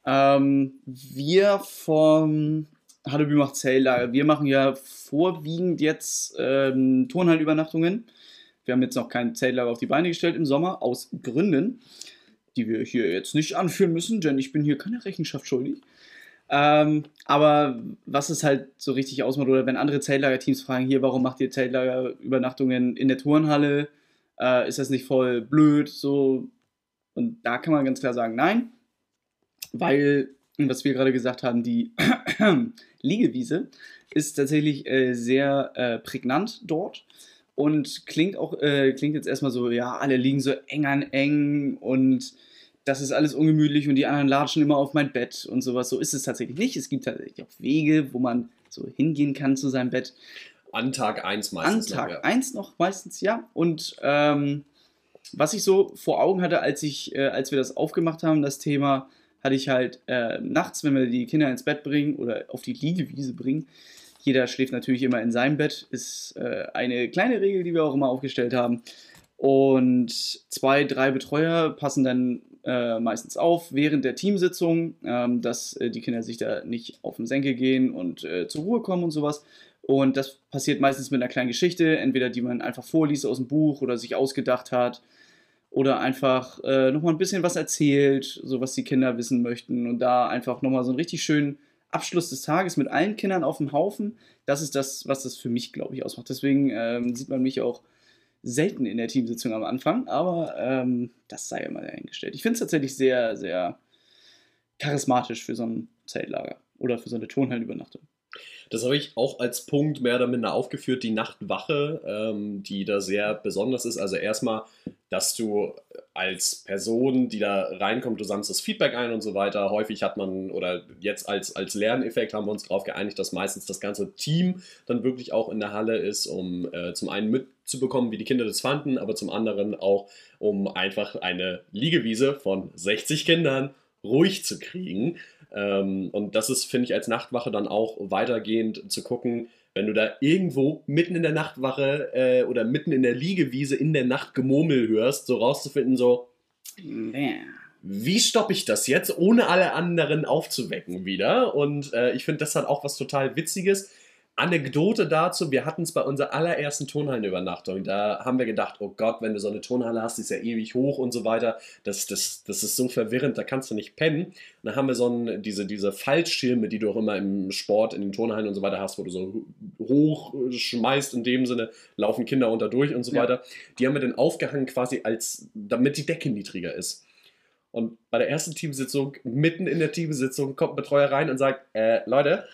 ähm, wir vom Hadeby macht Zelllager, wir machen ja vorwiegend jetzt ähm, Turnhallenübernachtungen. Wir haben jetzt noch kein Zeltlager auf die Beine gestellt im Sommer, aus Gründen, die wir hier jetzt nicht anführen müssen, denn ich bin hier keine Rechenschaft schuldig. Ähm, aber was es halt so richtig ausmacht, oder wenn andere Zeltlagerteams fragen, hier, warum macht ihr Zeltlagerübernachtungen in der Turnhalle? Äh, ist das nicht voll blöd? So, und da kann man ganz klar sagen, nein weil, was wir gerade gesagt haben, die Liegewiese ist tatsächlich äh, sehr äh, prägnant dort und klingt auch, äh, klingt jetzt erstmal so, ja, alle liegen so eng an eng und das ist alles ungemütlich und die anderen latschen immer auf mein Bett und sowas. So ist es tatsächlich nicht. Es gibt tatsächlich auch Wege, wo man so hingehen kann zu seinem Bett. An Tag 1 meistens. An Tag 1 noch, ja. noch meistens, ja. Und ähm, was ich so vor Augen hatte, als, ich, äh, als wir das aufgemacht haben, das Thema, hatte ich halt äh, nachts, wenn wir die Kinder ins Bett bringen oder auf die Liegewiese bringen, jeder schläft natürlich immer in seinem Bett, ist äh, eine kleine Regel, die wir auch immer aufgestellt haben. Und zwei, drei Betreuer passen dann äh, meistens auf während der Teamsitzung, ähm, dass äh, die Kinder sich da nicht auf den Senkel gehen und äh, zur Ruhe kommen und sowas. Und das passiert meistens mit einer kleinen Geschichte, entweder die man einfach vorliest aus dem Buch oder sich ausgedacht hat oder einfach äh, nochmal ein bisschen was erzählt, so was die Kinder wissen möchten und da einfach nochmal so einen richtig schönen Abschluss des Tages mit allen Kindern auf dem Haufen. Das ist das, was das für mich, glaube ich, ausmacht. Deswegen ähm, sieht man mich auch selten in der Teamsitzung am Anfang, aber ähm, das sei mal dahingestellt. Ich finde es tatsächlich sehr, sehr charismatisch für so ein Zeltlager oder für so eine Turnhallenübernachtung. Das habe ich auch als Punkt mehr oder minder aufgeführt, die Nachtwache, ähm, die da sehr besonders ist. Also erstmal, dass du als Person, die da reinkommt, du sammelst das Feedback ein und so weiter. Häufig hat man, oder jetzt als, als Lerneffekt haben wir uns darauf geeinigt, dass meistens das ganze Team dann wirklich auch in der Halle ist, um äh, zum einen mitzubekommen, wie die Kinder das fanden, aber zum anderen auch, um einfach eine Liegewiese von 60 Kindern ruhig zu kriegen. Ähm, und das ist, finde ich, als Nachtwache dann auch weitergehend zu gucken, wenn du da irgendwo mitten in der Nachtwache äh, oder mitten in der Liegewiese in der Nacht Gemurmel hörst, so rauszufinden, so, wie stoppe ich das jetzt, ohne alle anderen aufzuwecken wieder? Und äh, ich finde, das hat auch was total Witziges Anekdote dazu, wir hatten es bei unserer allerersten Turnhallenübernachtung. Da haben wir gedacht, oh Gott, wenn du so eine Turnhalle hast, die ist ja ewig hoch und so weiter. Das, das, das ist so verwirrend, da kannst du nicht pennen. Und dann haben wir so ein, diese, diese Fallschirme, die du auch immer im Sport, in den Turnhallen und so weiter hast, wo du so hoch schmeißt, in dem Sinne laufen Kinder unter durch und so ja. weiter. Die haben wir dann aufgehangen quasi als, damit die Decke niedriger ist. Und bei der ersten Teamsitzung, mitten in der Teamsitzung, kommt ein Betreuer rein und sagt, äh, Leute,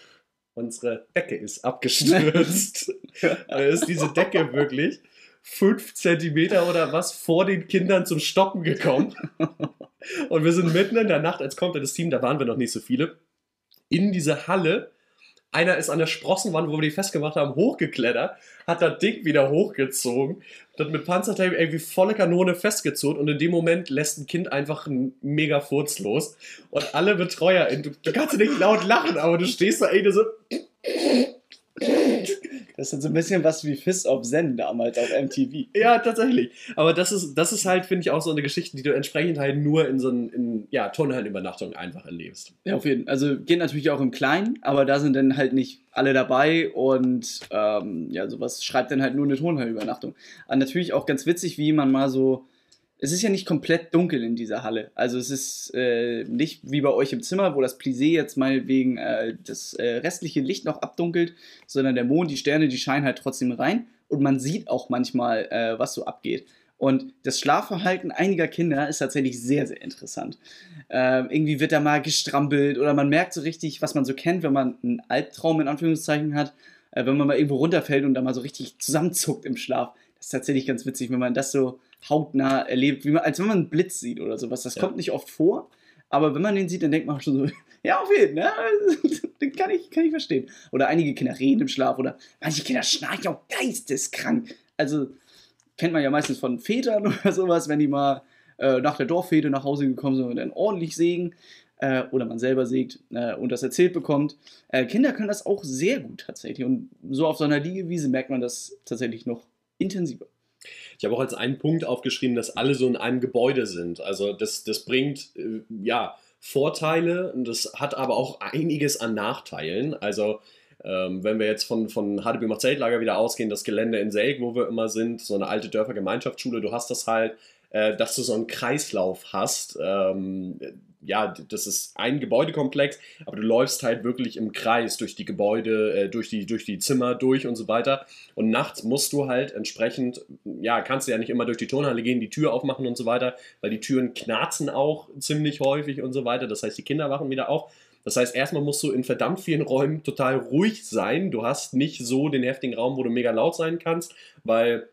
unsere Decke ist abgestürzt. da ist diese Decke wirklich fünf Zentimeter oder was vor den Kindern zum Stoppen gekommen. Und wir sind mitten in der Nacht, als kommt das Team, da waren wir noch nicht so viele, in diese Halle. Einer ist an der Sprossenwand, wo wir die festgemacht haben, hochgeklettert, hat das Ding wieder hochgezogen, das mit Panzertape irgendwie volle Kanone festgezogen und in dem Moment lässt ein Kind einfach einen mega Furz los. Und alle Betreuer, du, du kannst nicht laut lachen, aber du stehst da irgendwie so. Das ist so ein bisschen was wie Fist of Zen damals auf MTV. Ja, tatsächlich. Aber das ist, das ist halt, finde ich, auch so eine Geschichte, die du entsprechend halt nur in so einen, ja, Turnhallenübernachtung einfach erlebst. Ja, auf jeden Fall. Also geht natürlich auch im Kleinen, aber da sind dann halt nicht alle dabei und ähm, ja, sowas schreibt dann halt nur eine Turnhallenübernachtung. Aber natürlich auch ganz witzig, wie man mal so es ist ja nicht komplett dunkel in dieser Halle. Also es ist äh, nicht wie bei euch im Zimmer, wo das Plissé jetzt mal wegen äh, das äh, restliche Licht noch abdunkelt, sondern der Mond, die Sterne, die scheinen halt trotzdem rein und man sieht auch manchmal, äh, was so abgeht. Und das Schlafverhalten einiger Kinder ist tatsächlich sehr, sehr interessant. Ähm, irgendwie wird da mal gestrampelt oder man merkt so richtig, was man so kennt, wenn man einen Albtraum in Anführungszeichen hat, äh, wenn man mal irgendwo runterfällt und da mal so richtig zusammenzuckt im Schlaf. Das ist tatsächlich ganz witzig, wenn man das so hautnah erlebt, wie man, als wenn man einen Blitz sieht oder sowas. Das ja. kommt nicht oft vor, aber wenn man den sieht, dann denkt man schon so, ja, auf jeden Fall, ne? den kann ich, kann ich verstehen. Oder einige Kinder reden im Schlaf oder manche Kinder schnarchen auch geisteskrank. Also kennt man ja meistens von Vätern oder sowas, wenn die mal äh, nach der Dorffete nach Hause gekommen sind und dann ordentlich sägen äh, oder man selber sägt äh, und das erzählt bekommt. Äh, Kinder können das auch sehr gut tatsächlich und so auf so einer Liegewiese merkt man das tatsächlich noch intensiver. Ich habe auch als einen Punkt aufgeschrieben, dass alle so in einem Gebäude sind. Also das, das bringt äh, ja Vorteile das hat aber auch einiges an Nachteilen. Also ähm, wenn wir jetzt von, von HDB macht Zeltlager wieder ausgehen, das Gelände in Selk, wo wir immer sind, so eine alte Dörfergemeinschaftsschule, du hast das halt, äh, dass du so einen Kreislauf hast. Ähm, ja, das ist ein Gebäudekomplex, aber du läufst halt wirklich im Kreis durch die Gebäude, äh, durch, die, durch die Zimmer durch und so weiter. Und nachts musst du halt entsprechend, ja, kannst du ja nicht immer durch die Turnhalle gehen, die Tür aufmachen und so weiter, weil die Türen knarzen auch ziemlich häufig und so weiter. Das heißt, die Kinder wachen wieder auf. Das heißt, erstmal musst du in verdammt vielen Räumen total ruhig sein. Du hast nicht so den heftigen Raum, wo du mega laut sein kannst, weil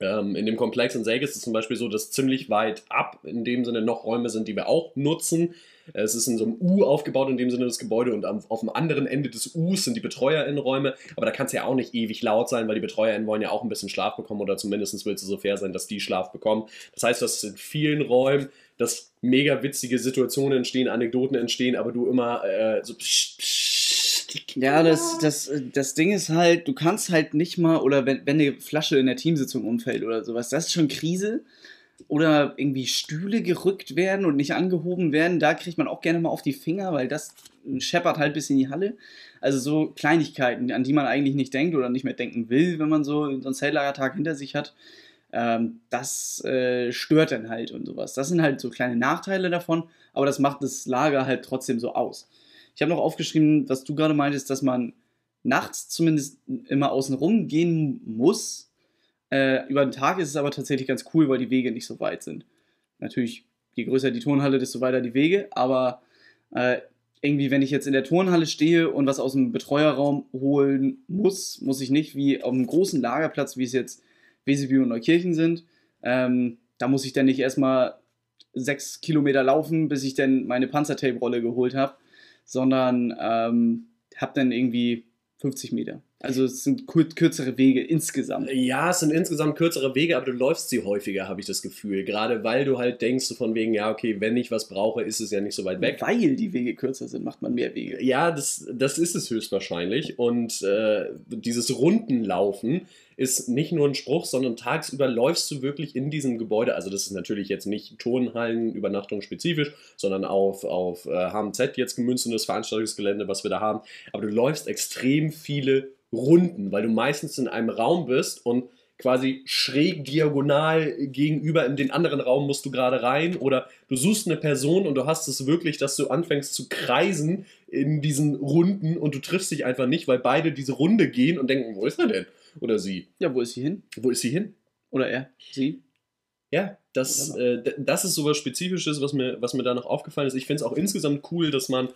ähm, in dem Komplex in Selg ist es zum Beispiel so, dass ziemlich weit ab in dem Sinne noch Räume sind, die wir auch nutzen. Es ist in so einem U aufgebaut, in dem Sinne das Gebäude, und auf dem anderen Ende des Us sind die BetreuerInnenräume. Aber da kann es ja auch nicht ewig laut sein, weil die BetreuerInnen wollen ja auch ein bisschen Schlaf bekommen oder zumindest willst du so fair sein, dass die Schlaf bekommen. Das heißt, dass in vielen Räumen dass mega witzige Situationen entstehen, Anekdoten entstehen, aber du immer äh, so psch, psch, ja, das, das, das Ding ist halt, du kannst halt nicht mal, oder wenn, wenn eine Flasche in der Teamsitzung umfällt oder sowas, das ist schon Krise. Oder irgendwie Stühle gerückt werden und nicht angehoben werden, da kriegt man auch gerne mal auf die Finger, weil das scheppert halt bis in die Halle. Also so Kleinigkeiten, an die man eigentlich nicht denkt oder nicht mehr denken will, wenn man so, einen Zelllagertag hinter sich hat. Ähm, das äh, stört dann halt und sowas. Das sind halt so kleine Nachteile davon, aber das macht das Lager halt trotzdem so aus. Ich habe noch aufgeschrieben, was du gerade meintest, dass man nachts zumindest immer außen rum gehen muss. Äh, über den Tag ist es aber tatsächlich ganz cool, weil die Wege nicht so weit sind. Natürlich, je größer die Turnhalle, desto weiter die Wege, aber äh, irgendwie, wenn ich jetzt in der Turnhalle stehe und was aus dem Betreuerraum holen muss, muss ich nicht wie auf einem großen Lagerplatz, wie es jetzt Wesebü und Neukirchen sind. Ähm, da muss ich dann nicht erstmal sechs Kilometer laufen, bis ich dann meine Panzertape-Rolle geholt habe sondern ähm, habe dann irgendwie 50 Meter. Also es sind kürzere Wege insgesamt. Ja, es sind insgesamt kürzere Wege, aber du läufst sie häufiger, habe ich das Gefühl. Gerade weil du halt denkst von wegen, ja, okay, wenn ich was brauche, ist es ja nicht so weit weg. Weil die Wege kürzer sind, macht man mehr Wege. Ja, das, das ist es höchstwahrscheinlich. Und äh, dieses Rundenlaufen ist nicht nur ein Spruch, sondern tagsüber läufst du wirklich in diesem Gebäude. Also das ist natürlich jetzt nicht Turnhallenübernachtung spezifisch, sondern auf, auf äh, HMZ jetzt gemünzt und das Veranstaltungsgelände, was wir da haben. Aber du läufst extrem viele Runden, weil du meistens in einem Raum bist und quasi schräg diagonal gegenüber in den anderen Raum musst du gerade rein oder du suchst eine Person und du hast es wirklich, dass du anfängst zu kreisen in diesen Runden und du triffst dich einfach nicht, weil beide diese Runde gehen und denken, wo ist er denn? Oder sie. Ja, wo ist sie hin? Wo ist sie hin? Oder er, sie. Ja, das, äh, das ist sowas Spezifisches, was mir, was mir da noch aufgefallen ist. Ich finde es auch insgesamt cool, dass man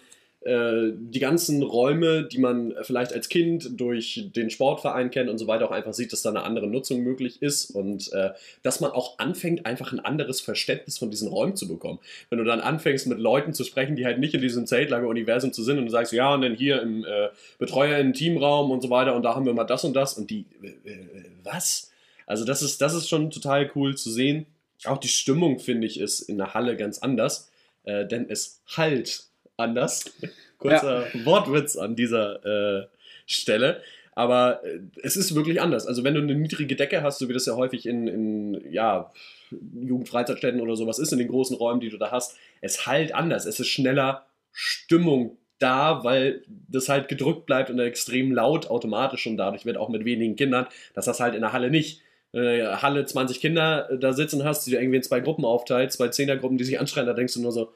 die ganzen Räume, die man vielleicht als Kind durch den Sportverein kennt und so weiter, auch einfach sieht, dass da eine andere Nutzung möglich ist und äh, dass man auch anfängt, einfach ein anderes Verständnis von diesen Räumen zu bekommen. Wenn du dann anfängst, mit Leuten zu sprechen, die halt nicht in diesem Zeltlager-Universum zu sind und du sagst, ja, und dann hier im äh, Betreuer im Teamraum und so weiter und da haben wir mal das und das und die, äh, äh, was? Also das ist, das ist schon total cool zu sehen. Auch die Stimmung, finde ich, ist in der Halle ganz anders, äh, denn es halt anders. Kurzer ja. Wortwitz an dieser äh, Stelle. Aber äh, es ist wirklich anders. Also wenn du eine niedrige Decke hast, so wie das ja häufig in, in ja, Jugendfreizeitstätten oder sowas ist, in den großen Räumen, die du da hast, es halt anders. Es ist schneller Stimmung da, weil das halt gedrückt bleibt und extrem laut automatisch und dadurch wird auch mit wenigen Kindern, dass das halt in der Halle nicht. Äh, Halle 20 Kinder da sitzen hast, die du irgendwie in zwei Gruppen aufteilst, zwei Zehnergruppen, die sich anschreien, da denkst du nur so,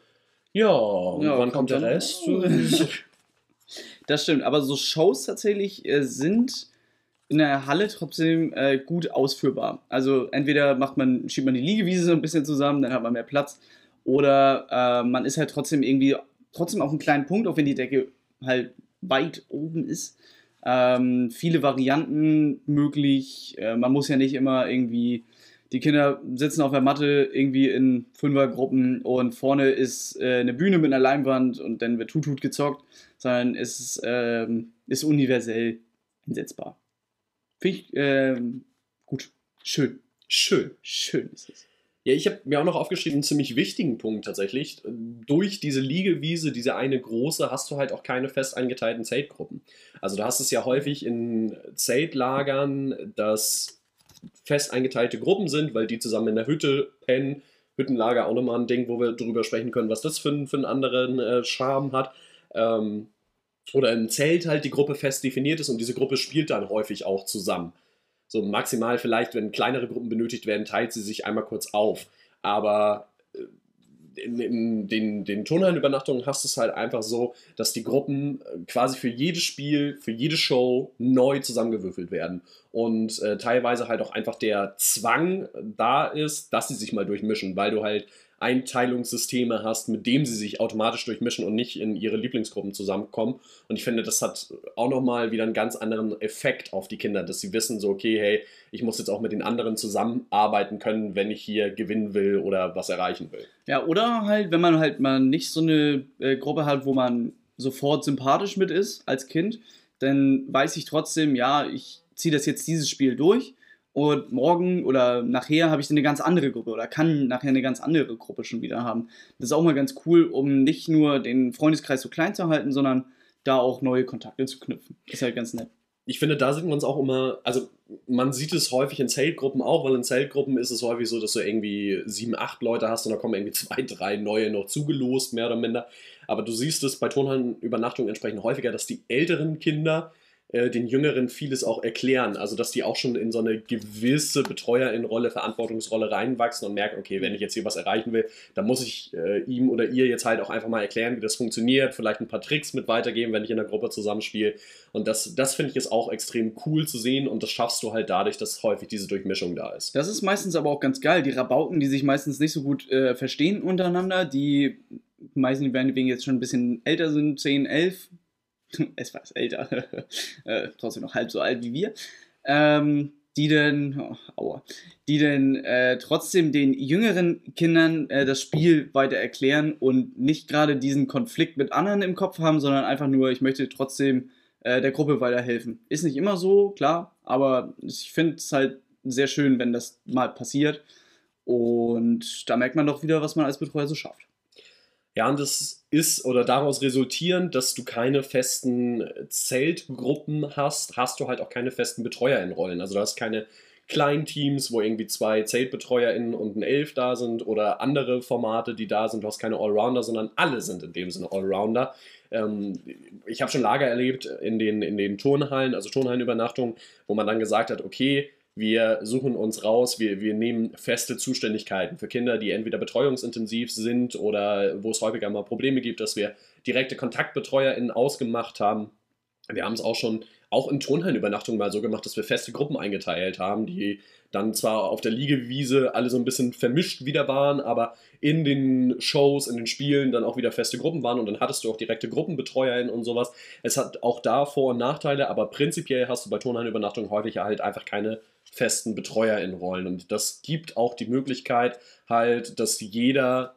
ja, und ja, wann kommt, kommt der Rest? das stimmt, aber so Shows tatsächlich äh, sind in der Halle trotzdem äh, gut ausführbar. Also entweder macht man, schiebt man die Liegewiese so ein bisschen zusammen, dann hat man mehr Platz, oder äh, man ist halt trotzdem irgendwie trotzdem auf einen kleinen Punkt, auch wenn die Decke halt weit oben ist. Ähm, viele Varianten möglich. Äh, man muss ja nicht immer irgendwie die Kinder sitzen auf der Matte irgendwie in Fünfergruppen und vorne ist äh, eine Bühne mit einer Leinwand und dann wird Tutut gezockt, sondern es ist, ähm, ist universell einsetzbar. Finde ich ähm, gut. Schön. Schön. Schön ist es. Ja, ich habe mir auch noch aufgeschrieben, einen ziemlich wichtigen Punkt tatsächlich. Durch diese Liegewiese, diese eine große, hast du halt auch keine fest eingeteilten Zeltgruppen. Also du hast es ja häufig in Zeltlagern, dass fest eingeteilte Gruppen sind, weil die zusammen in der Hütte pennen. Hüttenlager auch nochmal ein Ding, wo wir darüber sprechen können, was das für, für einen anderen äh, Charme hat. Ähm, oder im Zelt halt die Gruppe fest definiert ist und diese Gruppe spielt dann häufig auch zusammen. So maximal vielleicht, wenn kleinere Gruppen benötigt werden, teilt sie sich einmal kurz auf. Aber in, in den, den Turnhallenübernachtungen hast du es halt einfach so, dass die Gruppen äh, quasi für jedes Spiel, für jede Show neu zusammengewürfelt werden. Und äh, teilweise halt auch einfach der Zwang da ist, dass sie sich mal durchmischen, weil du halt Einteilungssysteme hast, mit dem sie sich automatisch durchmischen und nicht in ihre Lieblingsgruppen zusammenkommen. Und ich finde, das hat auch nochmal wieder einen ganz anderen Effekt auf die Kinder, dass sie wissen, so, okay, hey, ich muss jetzt auch mit den anderen zusammenarbeiten können, wenn ich hier gewinnen will oder was erreichen will. Ja, oder halt, wenn man halt mal nicht so eine äh, Gruppe hat, wo man sofort sympathisch mit ist als Kind, dann weiß ich trotzdem, ja, ich ziehe das jetzt dieses Spiel durch und morgen oder nachher habe ich eine ganz andere Gruppe oder kann nachher eine ganz andere Gruppe schon wieder haben. Das ist auch mal ganz cool, um nicht nur den Freundeskreis so klein zu halten, sondern da auch neue Kontakte zu knüpfen. Ist halt ganz nett. Ich finde, da sieht man es auch immer, also man sieht es häufig in Zeltgruppen auch, weil in Zeltgruppen ist es häufig so, dass du irgendwie sieben, acht Leute hast und da kommen irgendwie zwei, drei neue noch zugelost, mehr oder minder. Aber du siehst es bei Turnhallenübernachtungen entsprechend häufiger, dass die älteren Kinder äh, den Jüngeren vieles auch erklären. Also, dass die auch schon in so eine gewisse Betreuerin-Rolle, Verantwortungsrolle reinwachsen und merken, okay, wenn ich jetzt hier was erreichen will, dann muss ich äh, ihm oder ihr jetzt halt auch einfach mal erklären, wie das funktioniert, vielleicht ein paar Tricks mit weitergeben, wenn ich in der Gruppe zusammenspiele. Und das, das finde ich ist auch extrem cool zu sehen und das schaffst du halt dadurch, dass häufig diese Durchmischung da ist. Das ist meistens aber auch ganz geil. Die Rabauken, die sich meistens nicht so gut äh, verstehen untereinander, die meistens, die werden wegen jetzt schon ein bisschen älter sind, 10, 11, etwas älter, äh, trotzdem noch halb so alt wie wir, ähm, die denn, oh, aua, die denn äh, trotzdem den jüngeren Kindern äh, das Spiel weiter erklären und nicht gerade diesen Konflikt mit anderen im Kopf haben, sondern einfach nur, ich möchte trotzdem äh, der Gruppe weiterhelfen. Ist nicht immer so, klar, aber ich finde es halt sehr schön, wenn das mal passiert. Und da merkt man doch wieder, was man als Betreuer so schafft. Ja, und das ist oder daraus resultierend, dass du keine festen Zeltgruppen hast, hast du halt auch keine festen BetreuerInnen-Rollen. Also du hast keine kleinen Teams, wo irgendwie zwei ZeltbetreuerInnen und ein Elf da sind oder andere Formate, die da sind. Du hast keine Allrounder, sondern alle sind in dem Sinne Allrounder. Ähm, ich habe schon Lager erlebt in den, in den Turnhallen, also Turnhallenübernachtungen, wo man dann gesagt hat, okay, wir suchen uns raus, wir, wir nehmen feste Zuständigkeiten für Kinder, die entweder betreuungsintensiv sind oder wo es häufiger mal Probleme gibt, dass wir direkte KontaktbetreuerInnen ausgemacht haben. Wir haben es auch schon auch in Turnhallenübernachtungen mal so gemacht, dass wir feste Gruppen eingeteilt haben, die dann zwar auf der Liegewiese alle so ein bisschen vermischt wieder waren, aber in den Shows, in den Spielen dann auch wieder feste Gruppen waren und dann hattest du auch direkte GruppenbetreuerInnen und sowas. Es hat auch da Vor- und Nachteile, aber prinzipiell hast du bei Turnhallenübernachtungen häufig halt einfach keine festen BetreuerInnen-Rollen und das gibt auch die Möglichkeit halt, dass jeder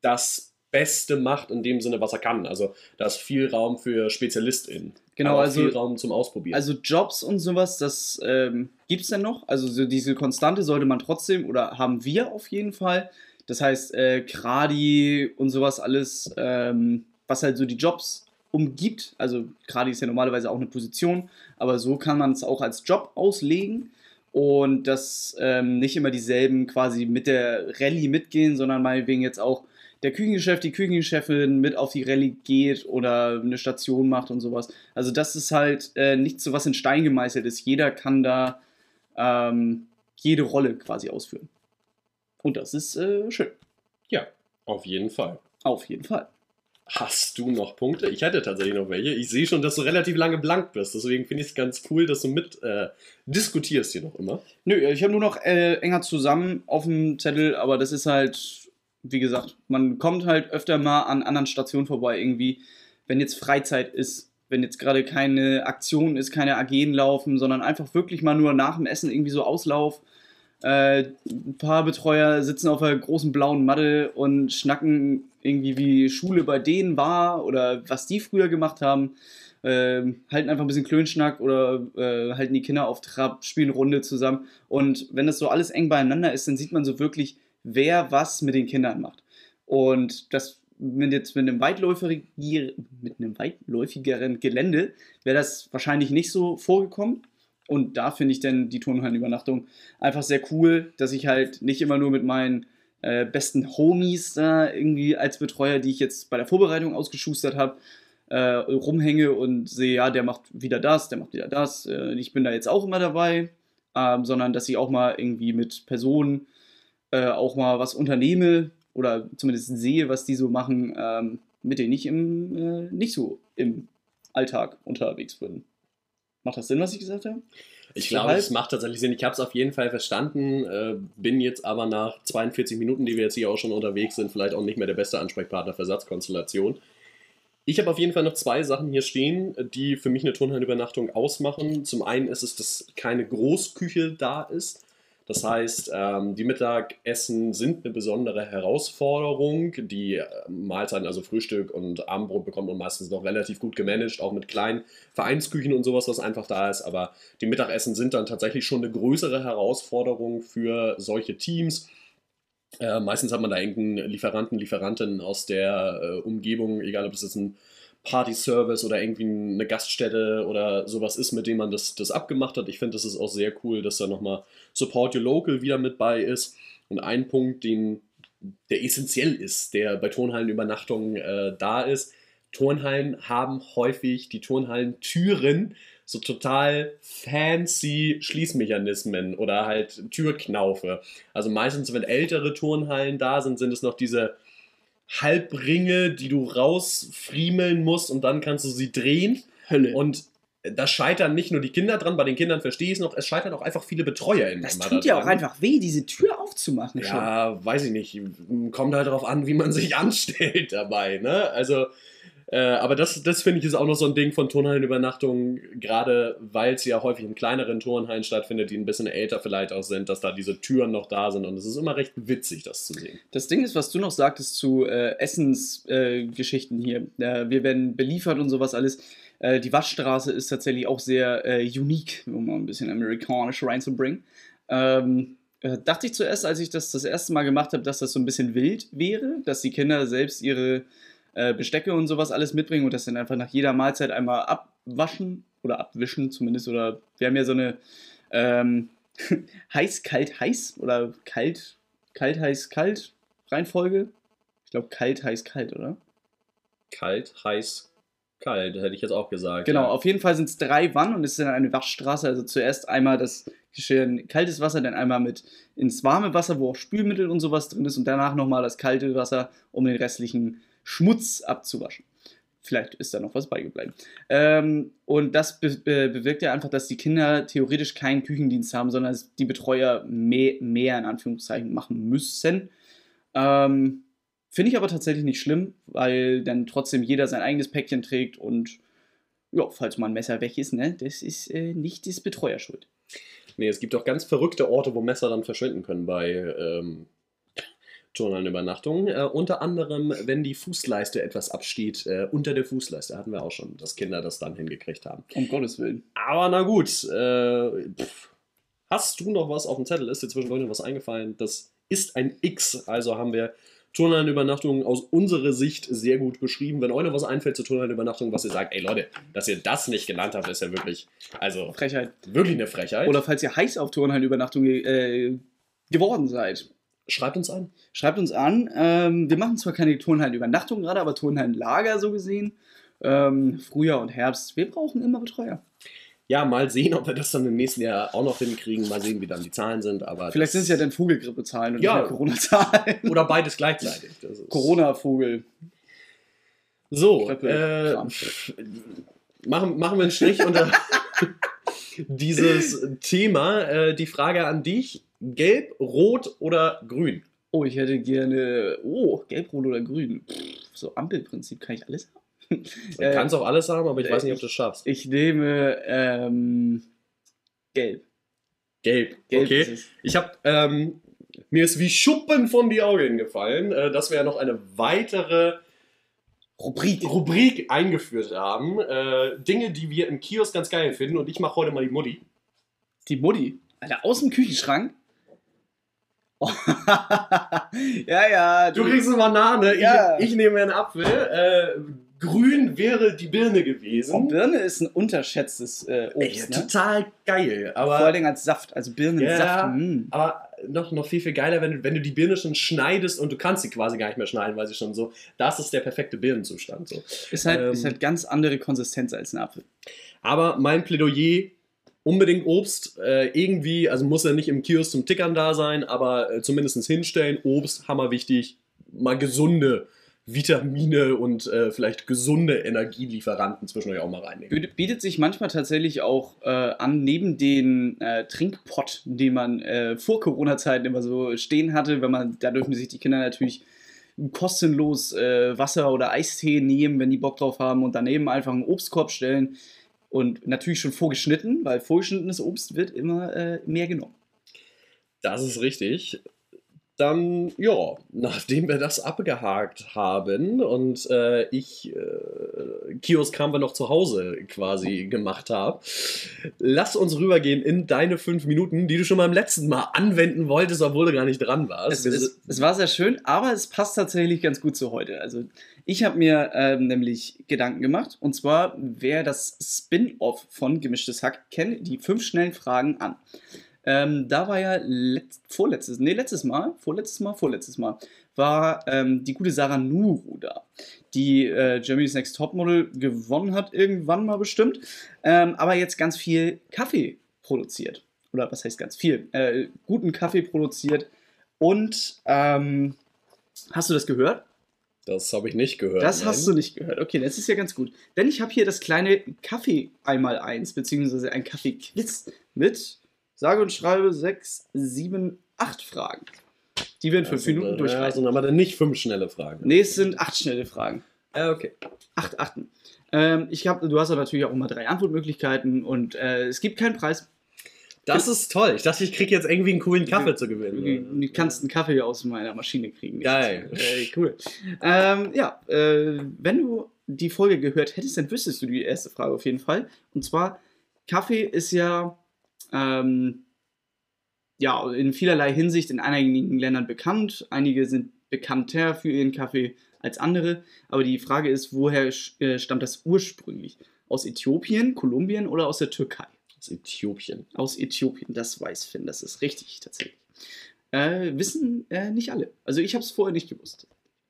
das Beste macht in dem Sinne, was er kann. Also da ist viel Raum für SpezialistInnen. Genau, aber also- viel Raum zum Ausprobieren. Also Jobs und sowas, das ähm, gibt es denn noch. Also so diese Konstante sollte man trotzdem oder haben wir auf jeden Fall. Das heißt, äh, Gradi und sowas alles, ähm, was halt so die Jobs umgibt. Also Gradi ist ja normalerweise auch eine Position, aber so kann man es auch als Job auslegen. Und dass ähm, nicht immer dieselben quasi mit der Rallye mitgehen, sondern meinetwegen jetzt auch der Küchenchef, die Küchenchefin mit auf die Rallye geht oder eine Station macht und sowas. Also das ist halt äh, nicht so was in Stein gemeißelt ist. Jeder kann da ähm, jede Rolle quasi ausführen. Und das ist äh, schön. ja, auf jeden Fall. Auf jeden Fall. Hast du noch Punkte? Ich hätte tatsächlich noch welche. Ich sehe schon, dass du relativ lange blank bist. Deswegen finde ich es ganz cool, dass du mit äh, diskutierst hier noch immer. Nö, ich habe nur noch äh, enger zusammen auf dem Zettel, aber das ist halt, wie gesagt, man kommt halt öfter mal an anderen Stationen vorbei irgendwie, wenn jetzt Freizeit ist, wenn jetzt gerade keine Aktion ist, keine AGen laufen, sondern einfach wirklich mal nur nach dem Essen irgendwie so Auslauf. Äh, ein paar Betreuer sitzen auf einer großen blauen Matte und schnacken irgendwie, wie Schule bei denen war oder was die früher gemacht haben. Ähm, halten einfach ein bisschen Klönschnack oder äh, halten die Kinder auf Trab, spielen Runde zusammen. Und wenn das so alles eng beieinander ist, dann sieht man so wirklich, wer was mit den Kindern macht. Und das mit jetzt mit einem, mit einem weitläufigeren Gelände wäre das wahrscheinlich nicht so vorgekommen. Und da finde ich dann die Turnhallenübernachtung einfach sehr cool, dass ich halt nicht immer nur mit meinen äh, besten Homies da irgendwie als Betreuer, die ich jetzt bei der Vorbereitung ausgeschustert habe, äh, rumhänge und sehe, ja, der macht wieder das, der macht wieder das. Äh, ich bin da jetzt auch immer dabei, ähm, sondern dass ich auch mal irgendwie mit Personen äh, auch mal was unternehme oder zumindest sehe, was die so machen, ähm, mit denen ich im, äh, nicht so im Alltag unterwegs bin. Macht das Sinn, was ich gesagt habe? Ich glaube, es macht tatsächlich Sinn. Ich habe es auf jeden Fall verstanden, äh, bin jetzt aber nach 42 Minuten, die wir jetzt hier auch schon unterwegs sind, vielleicht auch nicht mehr der beste Ansprechpartner für Satzkonstellation. Ich habe auf jeden Fall noch zwei Sachen hier stehen, die für mich eine Turnhallenübernachtung ausmachen. Zum einen ist es, dass keine Großküche da ist. Das heißt, ähm, die Mittagessen sind eine besondere Herausforderung. Die äh, Mahlzeiten, also Frühstück und Abendbrot, bekommt man meistens noch relativ gut gemanagt, auch mit kleinen Vereinsküchen und sowas, was einfach da ist. Aber die Mittagessen sind dann tatsächlich schon eine größere Herausforderung für solche Teams. Äh, meistens hat man da irgendeinen Lieferanten, Lieferantin aus der äh, Umgebung, egal ob es jetzt ein Party-Service oder irgendwie eine Gaststätte oder sowas ist, mit dem man das, das abgemacht hat. Ich finde, das ist auch sehr cool, dass da nochmal Support Your Local wieder mit bei ist. Und ein Punkt, den, der essentiell ist, der bei Turnhallenübernachtungen äh, da ist, Turnhallen haben häufig die Turnhallentüren so total fancy Schließmechanismen oder halt Türknaufe. Also meistens, wenn ältere Turnhallen da sind, sind es noch diese Halbringe, die du rausfriemeln musst und dann kannst du sie drehen. Hölle. Und da scheitern nicht nur die Kinder dran, bei den Kindern verstehe ich es noch, es scheitern auch einfach viele Betreuer in das tut ja auch einfach weh, diese Tür aufzumachen. schon. Ja, weiß ich nicht. Kommt halt darauf an, wie man sich anstellt dabei, ne? Also, äh, aber das, das finde ich ist auch noch so ein Ding von Turnhallenübernachtungen, gerade weil es ja häufig in kleineren Turnhallen stattfindet, die ein bisschen älter vielleicht auch sind, dass da diese Türen noch da sind und es ist immer recht witzig, das zu sehen. Das Ding ist, was du noch sagtest zu äh, Essensgeschichten äh, hier. Wir werden beliefert und sowas alles. Äh, die Waschstraße ist tatsächlich auch sehr äh, unique, um mal ein bisschen amerikanisch reinzubringen. Ähm, äh, dachte ich zuerst, als ich das das erste Mal gemacht habe, dass das so ein bisschen wild wäre, dass die Kinder selbst ihre äh, Bestecke und sowas alles mitbringen und das dann einfach nach jeder Mahlzeit einmal abwaschen oder abwischen zumindest. Oder wir haben ja so eine ähm, heiß, kalt, heiß oder kalt, kalt, heiß, kalt Reihenfolge. Ich glaube, kalt, heiß, kalt, oder? Kalt, heiß, kalt, hätte ich jetzt auch gesagt. Genau, ja. auf jeden Fall sind es drei Wannen und es ist dann eine Waschstraße. Also zuerst einmal das Geschirr kaltes Wasser, dann einmal mit ins warme Wasser, wo auch Spülmittel und sowas drin ist und danach nochmal das kalte Wasser, um den restlichen Schmutz abzuwaschen. Vielleicht ist da noch was beigebleiben. Ähm, und das be be bewirkt ja einfach, dass die Kinder theoretisch keinen Küchendienst haben, sondern dass die Betreuer mehr, mehr in Anführungszeichen machen müssen. Ähm, Finde ich aber tatsächlich nicht schlimm, weil dann trotzdem jeder sein eigenes Päckchen trägt und ja, falls mal ein Messer weg ist, ne, das ist äh, nicht des Betreuer schuld. Nee, es gibt auch ganz verrückte Orte, wo Messer dann verschwinden können bei ähm, Turnhallenübernachtungen. Äh, unter anderem, wenn die Fußleiste etwas absteht, äh, unter der Fußleiste hatten wir auch schon, dass Kinder das dann hingekriegt haben. Um Gottes Willen. Aber na gut, äh, pff. hast du noch was auf dem Zettel? Ist dir zwischendurch noch was eingefallen? Das ist ein X, also haben wir Turnhallenübernachtungen aus unserer Sicht sehr gut beschrieben. Wenn euch noch was einfällt zur Turnhallenübernachtung, was ihr sagt, ey Leute, dass ihr das nicht genannt habt, ist ja wirklich, also Frechheit. wirklich eine Frechheit. Oder falls ihr heiß auf Turnhallenübernachtung äh, geworden seid. Schreibt uns an. Schreibt uns an. Ähm, wir machen zwar keine Turnhallenübernachtung gerade, aber Turnhallenlager so gesehen. Ähm, Frühjahr und Herbst. Wir brauchen immer Betreuer. Ja, mal sehen, ob wir das dann im nächsten Jahr auch noch hinkriegen. Mal sehen, wie dann die Zahlen sind. Aber Vielleicht sind es ja dann Vogelgrippezahlen und Ja. Corona-Zahlen. Oder beides gleichzeitig. Corona-Vogel. So, Grippe, äh, machen, machen wir einen Strich unter dieses Thema. Äh, die Frage an dich: Gelb, Rot oder Grün? Oh, ich hätte gerne. Oh, gelb, rot oder grün. Pff, so Ampelprinzip kann ich alles haben. Du Äh, kannst auch alles haben, aber ich weiß nicht, ob du es schaffst. Ich nehme ähm, gelb. Gelb. Gelb okay. Ich habe ähm, mir ist wie Schuppen von die Augen gefallen, äh, dass wir ja noch eine weitere Rubrik. Rubrik eingeführt haben. Äh, Dinge, die wir im Kiosk ganz geil finden. Und ich mache heute mal die Mutti. Die Mutti. Alter, aus dem Küchenschrank. Oh. ja, ja. Du kriegst eine Banane, Ja. ich, ich nehme einen Apfel. Äh, grün wäre die Birne Oh, gewesen. Birne ist ein unterschätztes äh, Ey, Obst, ne? total geil. Vor Aber, allen Dingen als Saft, also Birnensaft. Ja. mm. aber noch, noch viel, viel geiler, wenn du, wenn du die Birne schon schneidest und du kannst sie quasi gar nicht mehr schneiden, weil sie schon so. Das ist der perfekte Birnenzustand. So. Ist halt, Ähm. ist halt ganz andere Konsistenz als ein Apfel. Aber mein Plädoyer, unbedingt Obst, äh, irgendwie, also muss ja nicht im Kiosk zum Tickern da sein, aber äh, zumindest hinstellen, Obst, hammer wichtig, mal gesunde Vitamine und äh, vielleicht gesunde Energielieferanten zwischendurch auch mal reinnehmen. Bietet- sich manchmal tatsächlich auch äh, an, neben den äh, Trinkpott, den man äh, vor Corona-Zeiten immer so stehen hatte, wenn man, da dürfen sich die Kinder natürlich kostenlos äh, Wasser oder Eistee nehmen, wenn die Bock drauf haben und daneben einfach einen Obstkorb stellen und natürlich schon vorgeschnitten, weil vorgeschnittenes Obst wird immer äh, mehr genommen. Das ist richtig. Dann, ja, nachdem wir das abgehakt haben und äh, ich äh, Kiosk haben wir noch zu Hause quasi gemacht habe, lass uns rübergehen in deine fünf Minuten, die du schon beim letzten Mal anwenden wolltest, obwohl du gar nicht dran warst. Es, es, es war sehr schön, aber es passt tatsächlich ganz gut zu heute. Also ich habe mir ähm, nämlich Gedanken gemacht und zwar, wer das Spin-off von Gemischtes Hack kennt, die fünf schnellen Fragen an. Ähm, da war ja letzt, vorletztes, nee, letztes Mal, vorletztes Mal, vorletztes Mal, war ähm, die gute Sarah Nuru da, die äh, Germany's Next Topmodel gewonnen hat, irgendwann mal bestimmt, ähm, aber jetzt ganz viel Kaffee produziert. Oder was heißt ganz viel? Äh, guten Kaffee produziert. Und ähm, hast du das gehört? Das habe ich nicht gehört. Das nein. hast du nicht gehört. Okay, das ist ja ganz gut. Denn ich habe hier das kleine Kaffee einmal eins, beziehungsweise ein Kaffee-Quiz mit sage und schreibe sechs, sieben, acht Fragen. Die wir in fünf sind, Minuten äh, Ja, durchreichen. sind aber dann nicht fünf schnelle Fragen. Nee, es sind acht schnelle Fragen. Ah, okay. Acht Achten. Ähm, ich hab, du hast natürlich auch immer drei Antwortmöglichkeiten und äh, es gibt keinen Preis. Das ist toll. Ich dachte, ich kriege jetzt irgendwie einen coolen Kaffee zu gewinnen. Du kannst einen Kaffee aus meiner Maschine kriegen. Geil. Äh, cool. Ähm, ja, äh, wenn du die Folge gehört hättest, dann wüsstest du die erste Frage auf jeden Fall. Und zwar, Kaffee ist ja, ähm, ja in vielerlei Hinsicht in einigen Ländern bekannt. Einige sind bekannter für ihren Kaffee als andere. Aber die Frage ist, woher äh, stammt das ursprünglich? Aus Äthiopien, Kolumbien oder aus der Türkei? Aus Äthiopien. Aus Äthiopien, das weiß Finn, das ist richtig tatsächlich. Äh, wissen äh, nicht alle. Also ich habe es vorher nicht gewusst.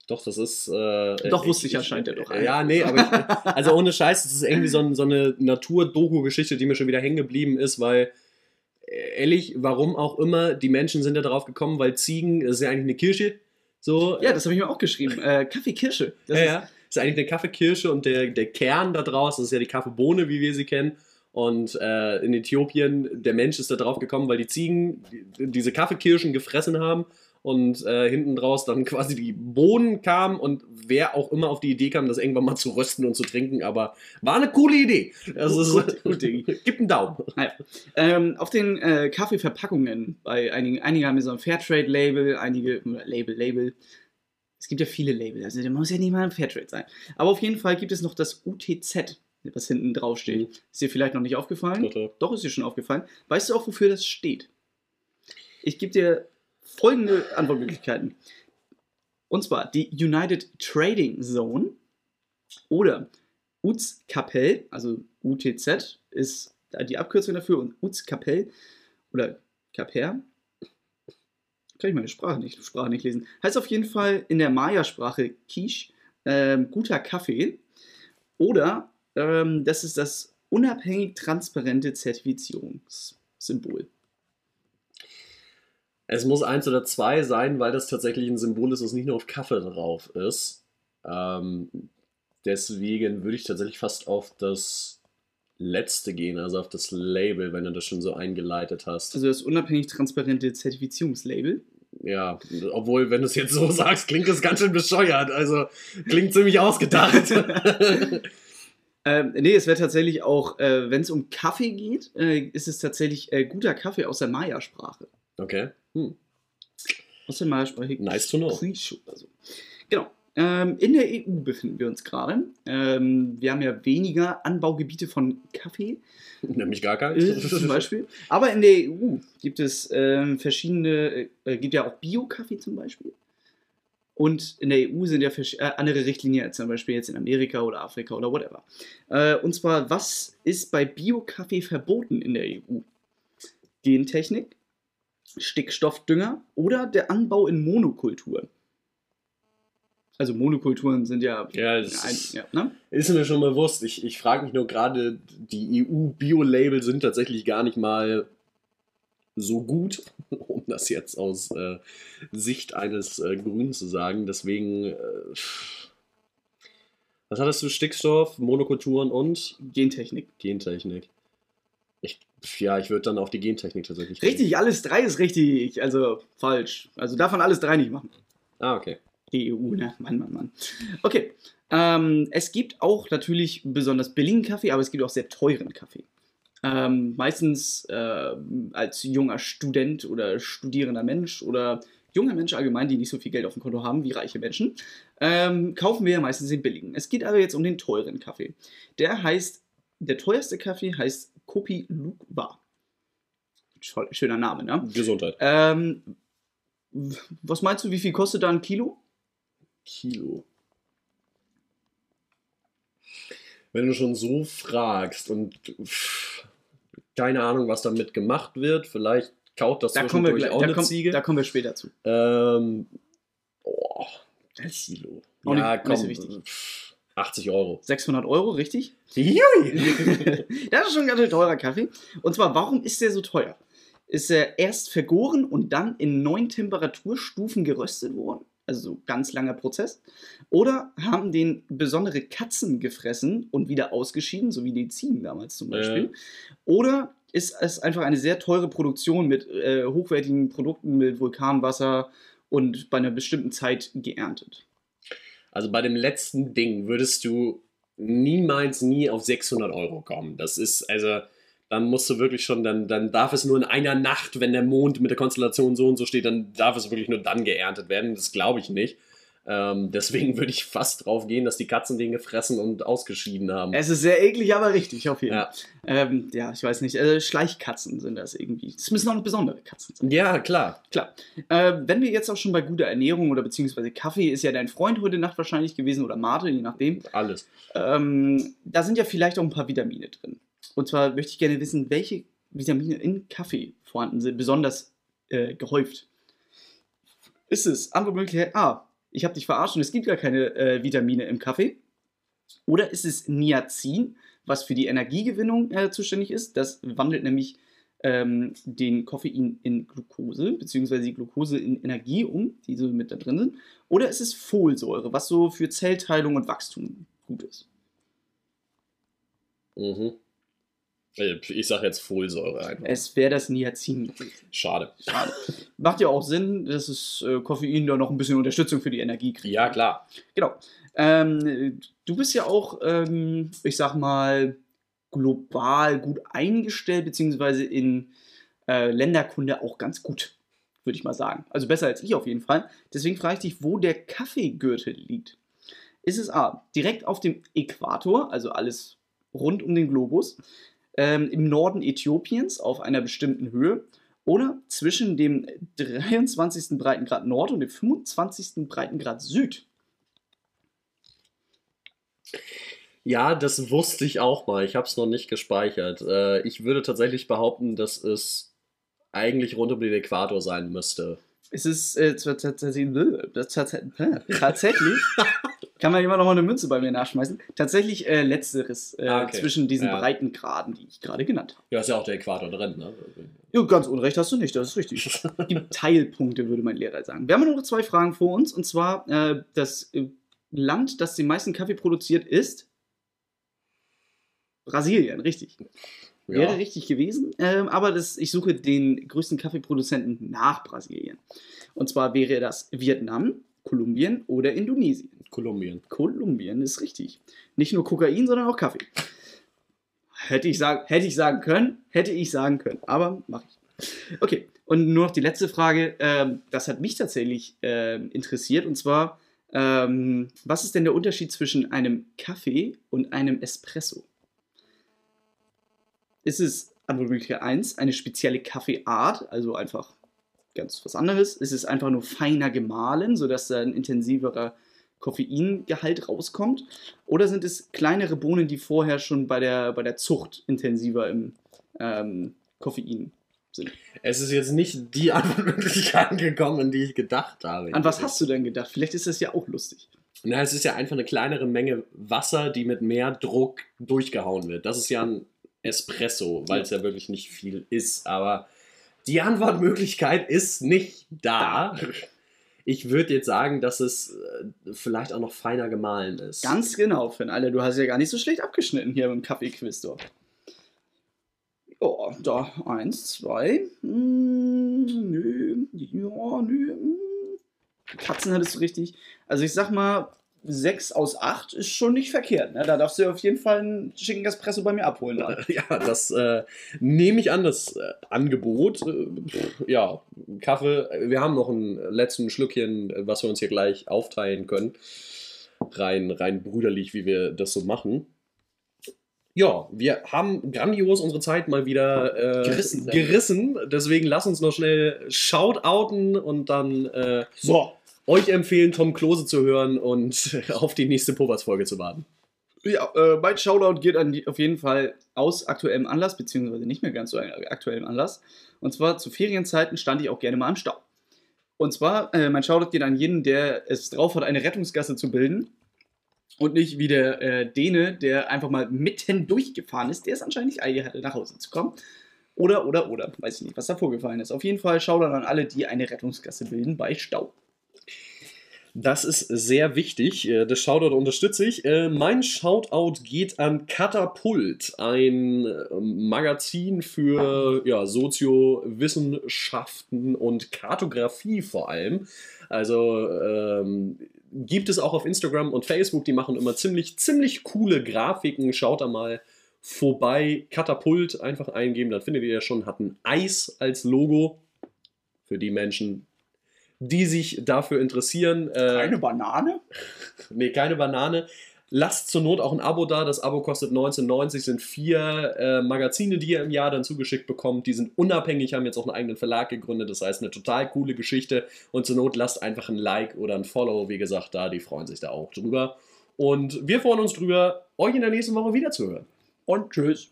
Doch, das ist. Äh, Doch, wusste ich anscheinend ja doch. Ja, nee, aber ich, also ohne Scheiß, das ist irgendwie so, ein, so eine Natur-Doku-Geschichte, die mir schon wieder hängen geblieben ist, weil äh, ehrlich, warum auch immer, die Menschen sind da drauf gekommen, weil Ziegen, das ist ja eigentlich eine Kirsche. So, Ja, das habe ich mir auch geschrieben. Äh, Kaffee Kirsche. Das Ja, ist, ja. ist eigentlich eine Kaffeekirsche und der, der Kern da draus, das ist ja die Kaffeebohne, wie wir sie kennen. Und äh, in Äthiopien, der Mensch ist da drauf gekommen, weil die Ziegen die, diese Kaffeekirschen gefressen haben und äh, hinten draus dann quasi die Bohnen kamen und wer auch immer auf die Idee kam, das irgendwann mal zu rösten und zu trinken, aber war eine coole Idee. Also gibt einen Daumen. Naja. Ähm, auf den äh, Kaffeeverpackungen, bei einigen, einige haben ja so ein Fairtrade-Label, einige Label, Label. Es gibt ja viele Label, also der muss ja nicht mal ein Fairtrade sein. Aber auf jeden Fall gibt es noch das UTZ, was hinten drauf steht. Mhm. Ist dir vielleicht noch nicht aufgefallen? Doch, doch. Ist dir schon aufgefallen. Weißt du auch, wofür das steht? Ich gebe dir folgende Antwortmöglichkeiten. Und zwar die United Trading Zone oder UZ-Kapell, also UTZ ist die Abkürzung dafür und UZ-Kapell oder Kaper. Kann ich meine Sprache nicht, Sprache nicht lesen. Heißt auf jeden Fall in der Maya-Sprache Quiche, ähm, guter Kaffee. Oder ähm, das ist das unabhängig transparente Zertifizierungssymbol. Es muss eins oder zwei sein, weil das tatsächlich ein Symbol ist, das nicht nur auf Kaffee drauf ist. Ähm, deswegen würde ich tatsächlich fast auf das letzte gehen, also auf das Label, wenn du das schon so eingeleitet hast. Also das unabhängig transparente Zertifizierungslabel. Ja, obwohl, wenn du es jetzt so sagst, klingt das ganz schön bescheuert. Also klingt ziemlich ausgedacht. Ähm, nee, es wäre tatsächlich auch, äh, wenn es um Kaffee geht, äh, ist es tatsächlich äh, guter Kaffee aus der Maya-Sprache. okay. Hm. Aus der Maya-Sprache. Nice to know. Quiche oder so. Genau. Ähm, in der EU befinden wir uns gerade. Ähm, wir haben ja weniger Anbaugebiete von Kaffee, Nämlich gar äh, keins. zum Beispiel. Aber in der EU gibt es ähm, verschiedene, äh, gibt ja auch Bio-Kaffee zum Beispiel. Und in der EU sind ja äh, andere Richtlinien als zum Beispiel jetzt in Amerika oder Afrika oder whatever. Äh, und zwar, was ist bei Bio-Kaffee verboten in der EU? Gentechnik, Stickstoffdünger oder der Anbau in Monokulturen. Also Monokulturen sind ja, Ja, das ein, ist, ja ne? ist mir schon bewusst. Ich, ich frage mich nur gerade, die EU-Bio-Label sind tatsächlich gar nicht mal so gut, das jetzt aus äh, Sicht eines äh, Grünen zu sagen. Deswegen, äh, was hattest du? Stickstoff, Monokulturen und Gentechnik. Gentechnik. Ich, ja, ich würde dann auf die Gentechnik tatsächlich gehen. Richtig, alles drei ist richtig. Also falsch. Also davon alles drei nicht machen. Ah, okay. Die EU, ne? Mann, Mann, Mann. Okay. Ähm, es gibt auch natürlich besonders billigen Kaffee, aber es gibt auch sehr teuren Kaffee. Ähm, meistens äh, als junger Student oder studierender Mensch oder junger Mensch allgemein, die nicht so viel Geld auf dem Konto haben wie reiche Menschen, ähm, kaufen wir ja meistens den billigen. Es geht aber jetzt um den teuren Kaffee. Der heißt, der teuerste Kaffee heißt Kopi. Toll, Schöner Name, ne? Gesundheit. Ähm, was meinst du, wie viel kostet da ein Kilo? Kilo. Wenn du schon so fragst und pff, keine Ahnung, was damit gemacht wird, vielleicht kaut das Da kommen, wir zwischendurch gleich, auch da, eine kommt, Ziege. da kommen wir später zu. ähm, oh, ein Kilo. Auch ja, nicht- nicht so komm, wichtig. pff, 80 Euro. 600 Euro, richtig? Jui. das ist schon ein ganz schön teurer Kaffee. Und zwar, warum ist der so teuer? Ist er erst vergoren und dann in neun Temperaturstufen geröstet worden? Also so ganz langer Prozess. Oder haben den besondere Katzen gefressen und wieder ausgeschieden, so wie die Ziegen damals zum Beispiel. Äh. Oder ist es einfach eine sehr teure Produktion mit äh, hochwertigen Produkten, mit Vulkanwasser und bei einer bestimmten Zeit geerntet? Also bei dem letzten Ding würdest du niemals nie auf 600 Euro kommen. Das ist, also, dann musst du wirklich schon, dann, dann darf es nur in einer Nacht, wenn der Mond mit der Konstellation so und so steht, dann darf es wirklich nur dann geerntet werden. Das glaube ich nicht. Ähm, deswegen würde ich fast drauf gehen, dass die Katzen den gefressen und ausgeschieden haben. Es ist sehr eklig, aber richtig, auf jeden Ja. Fall. Ähm, ja, ich weiß nicht. Äh, Schleichkatzen sind das irgendwie. Es müssen auch besondere Katzen sein. Ja, klar. Klar. Äh, wenn wir jetzt auch schon bei guter Ernährung oder beziehungsweise Kaffee ist ja dein Freund heute Nacht wahrscheinlich gewesen oder Mate, je nachdem. Alles. Ähm, da sind ja vielleicht auch ein paar Vitamine drin. Und zwar möchte ich gerne wissen, welche Vitamine in Kaffee vorhanden sind, besonders äh, gehäuft. Ist es Antwortmöglichkeit A, ich habe dich verarscht und es gibt gar keine äh, Vitamine im Kaffee? Oder ist es Niacin, was für die Energiegewinnung äh, zuständig ist? Das wandelt nämlich ähm, den Koffein in Glucose, beziehungsweise die Glucose in Energie um, die so mit da drin sind. Oder ist es Folsäure, was so für Zellteilung und Wachstum gut ist? Mhm. Ich sage jetzt Folsäure einfach. Es wäre das Niacin. Schade. Schade. Macht ja auch Sinn, dass es äh, Koffein da noch ein bisschen Unterstützung für die Energie kriegt. Ja, klar. Genau. Ähm, du bist ja auch, ähm, ich sag mal, global gut eingestellt, beziehungsweise in äh, Länderkunde auch ganz gut, würde ich mal sagen. Also besser als ich auf jeden Fall. Deswegen frage ich dich, wo der Kaffeegürtel liegt. Ist es A, direkt auf dem Äquator, also alles rund um den Globus, ähm, im Norden Äthiopiens auf einer bestimmten Höhe oder zwischen dem 23. Breitengrad Nord und dem 25. Breitengrad Süd? Ja, das wusste ich auch mal. Ich habe es noch nicht gespeichert. Äh, ich würde tatsächlich behaupten, dass es eigentlich rund um den Äquator sein müsste. Es ist äh, tatsächlich, tatsächlich kann man immer noch mal eine Münze bei mir nachschmeißen. Tatsächlich äh, letzteres äh, ah, okay. zwischen diesen ja. Breitengraden, die ich gerade genannt habe. Ja, ist ja auch der Äquator drin, ne? Ja, ganz unrecht hast du nicht, das ist richtig. Gibt Teilpunkte, würde mein Lehrer sagen. Wir haben noch zwei Fragen vor uns und zwar äh, das äh, Land, das den meisten Kaffee produziert, ist Brasilien, richtig. Ja. Wäre richtig gewesen, ähm, aber das, ich suche den größten Kaffeeproduzenten nach Brasilien. Und zwar wäre das Vietnam, Kolumbien oder Indonesien. Kolumbien. Kolumbien ist richtig. Nicht nur Kokain, sondern auch Kaffee. Hätte ich, sagen, hätte ich sagen können, hätte ich sagen können, aber mache ich. Okay, und nur noch die letzte Frage. Ähm, das hat mich tatsächlich ähm, interessiert und zwar, ähm, was ist denn der Unterschied zwischen einem Kaffee und einem Espresso? ist es Antwortmöglichkeit 1 eine spezielle Kaffeeart, also einfach ganz was anderes. Ist es einfach nur feiner gemahlen, sodass da ein intensiverer Koffeingehalt rauskommt? Oder sind es kleinere Bohnen, die vorher schon bei der, bei der Zucht intensiver im ähm, Koffein sind? Es ist jetzt nicht die Antwortmöglichkeit gekommen, an die ich gedacht habe. An was hast du denn gedacht? Vielleicht ist das ja auch lustig. Na, es ist ja einfach eine kleinere Menge Wasser, die mit mehr Druck durchgehauen wird. Das ist ja ein Espresso, weil es ja. ja wirklich nicht viel ist. Aber die Antwortmöglichkeit ist nicht da. Ich würde jetzt sagen, dass es äh, vielleicht auch noch feiner gemahlen ist. Ganz genau, Finn. Alter, du hast ja gar nicht so schlecht abgeschnitten hier im Kaffee-Quiz doch. Ja, da, eins, zwei. Hm, nö, ja, nö. Katzen hattest du richtig. Also ich sag mal, 6 aus 8 ist schon nicht verkehrt. Ne? Da darfst du auf jeden Fall einen Chicken Espresso bei mir abholen. Dann. Ja, das äh, nehme ich an, das äh, Angebot. Äh, ja, Kaffee. Wir haben noch ein letzten Schlückchen, was wir uns hier gleich aufteilen können. Rein, rein brüderlich, wie wir das so machen. Ja, wir haben grandios unsere Zeit mal wieder äh, gerissen, gerissen. Deswegen lass uns noch schnell shoutouten und dann äh, so euch empfehlen, Tom Klose zu hören und auf die nächste Povers-Folge zu warten. Ja, äh, mein Shoutout geht an die, auf jeden Fall aus aktuellem Anlass, beziehungsweise nicht mehr ganz so aktuellem Anlass. Und zwar zu Ferienzeiten stand ich auch gerne mal im Stau. Und zwar, äh, mein Shoutout geht an jeden, der es drauf hat, eine Rettungsgasse zu bilden. Und nicht wie der äh, Däne, der einfach mal mitten durchgefahren ist, der es anscheinend nicht eilig hatte, nach Hause zu kommen. Oder, oder, oder. Weiß ich nicht, was da vorgefallen ist. Auf jeden Fall Shoutout an alle, die eine Rettungsgasse bilden bei Stau. Das ist sehr wichtig. Äh, das Shoutout unterstütze ich. Äh, mein Shoutout geht an Katapult, ein ähm, Magazin für ja, Soziowissenschaften und Kartografie vor allem. Also ähm, gibt es auch auf Instagram und Facebook. Die machen immer ziemlich, ziemlich coole Grafiken. Schaut da mal vorbei. Katapult einfach eingeben, dann findet ihr ja schon. Hat ein Eis als Logo. Für die Menschen, die sich dafür interessieren. Äh, keine Banane? nee, keine Banane. Lasst zur Not auch ein Abo da. Das Abo kostet 19,90. Sind vier äh, Magazine, die ihr im Jahr dann zugeschickt bekommt. Die sind unabhängig, haben jetzt auch einen eigenen Verlag gegründet. Das heißt, eine total coole Geschichte. Und zur Not lasst einfach ein Like oder ein Follow, wie gesagt, da. Die freuen sich da auch drüber. Und wir freuen uns drüber, euch in der nächsten Woche wiederzuhören. Und tschüss.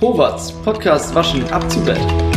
Howards Podcast Waschen ab zu Bett.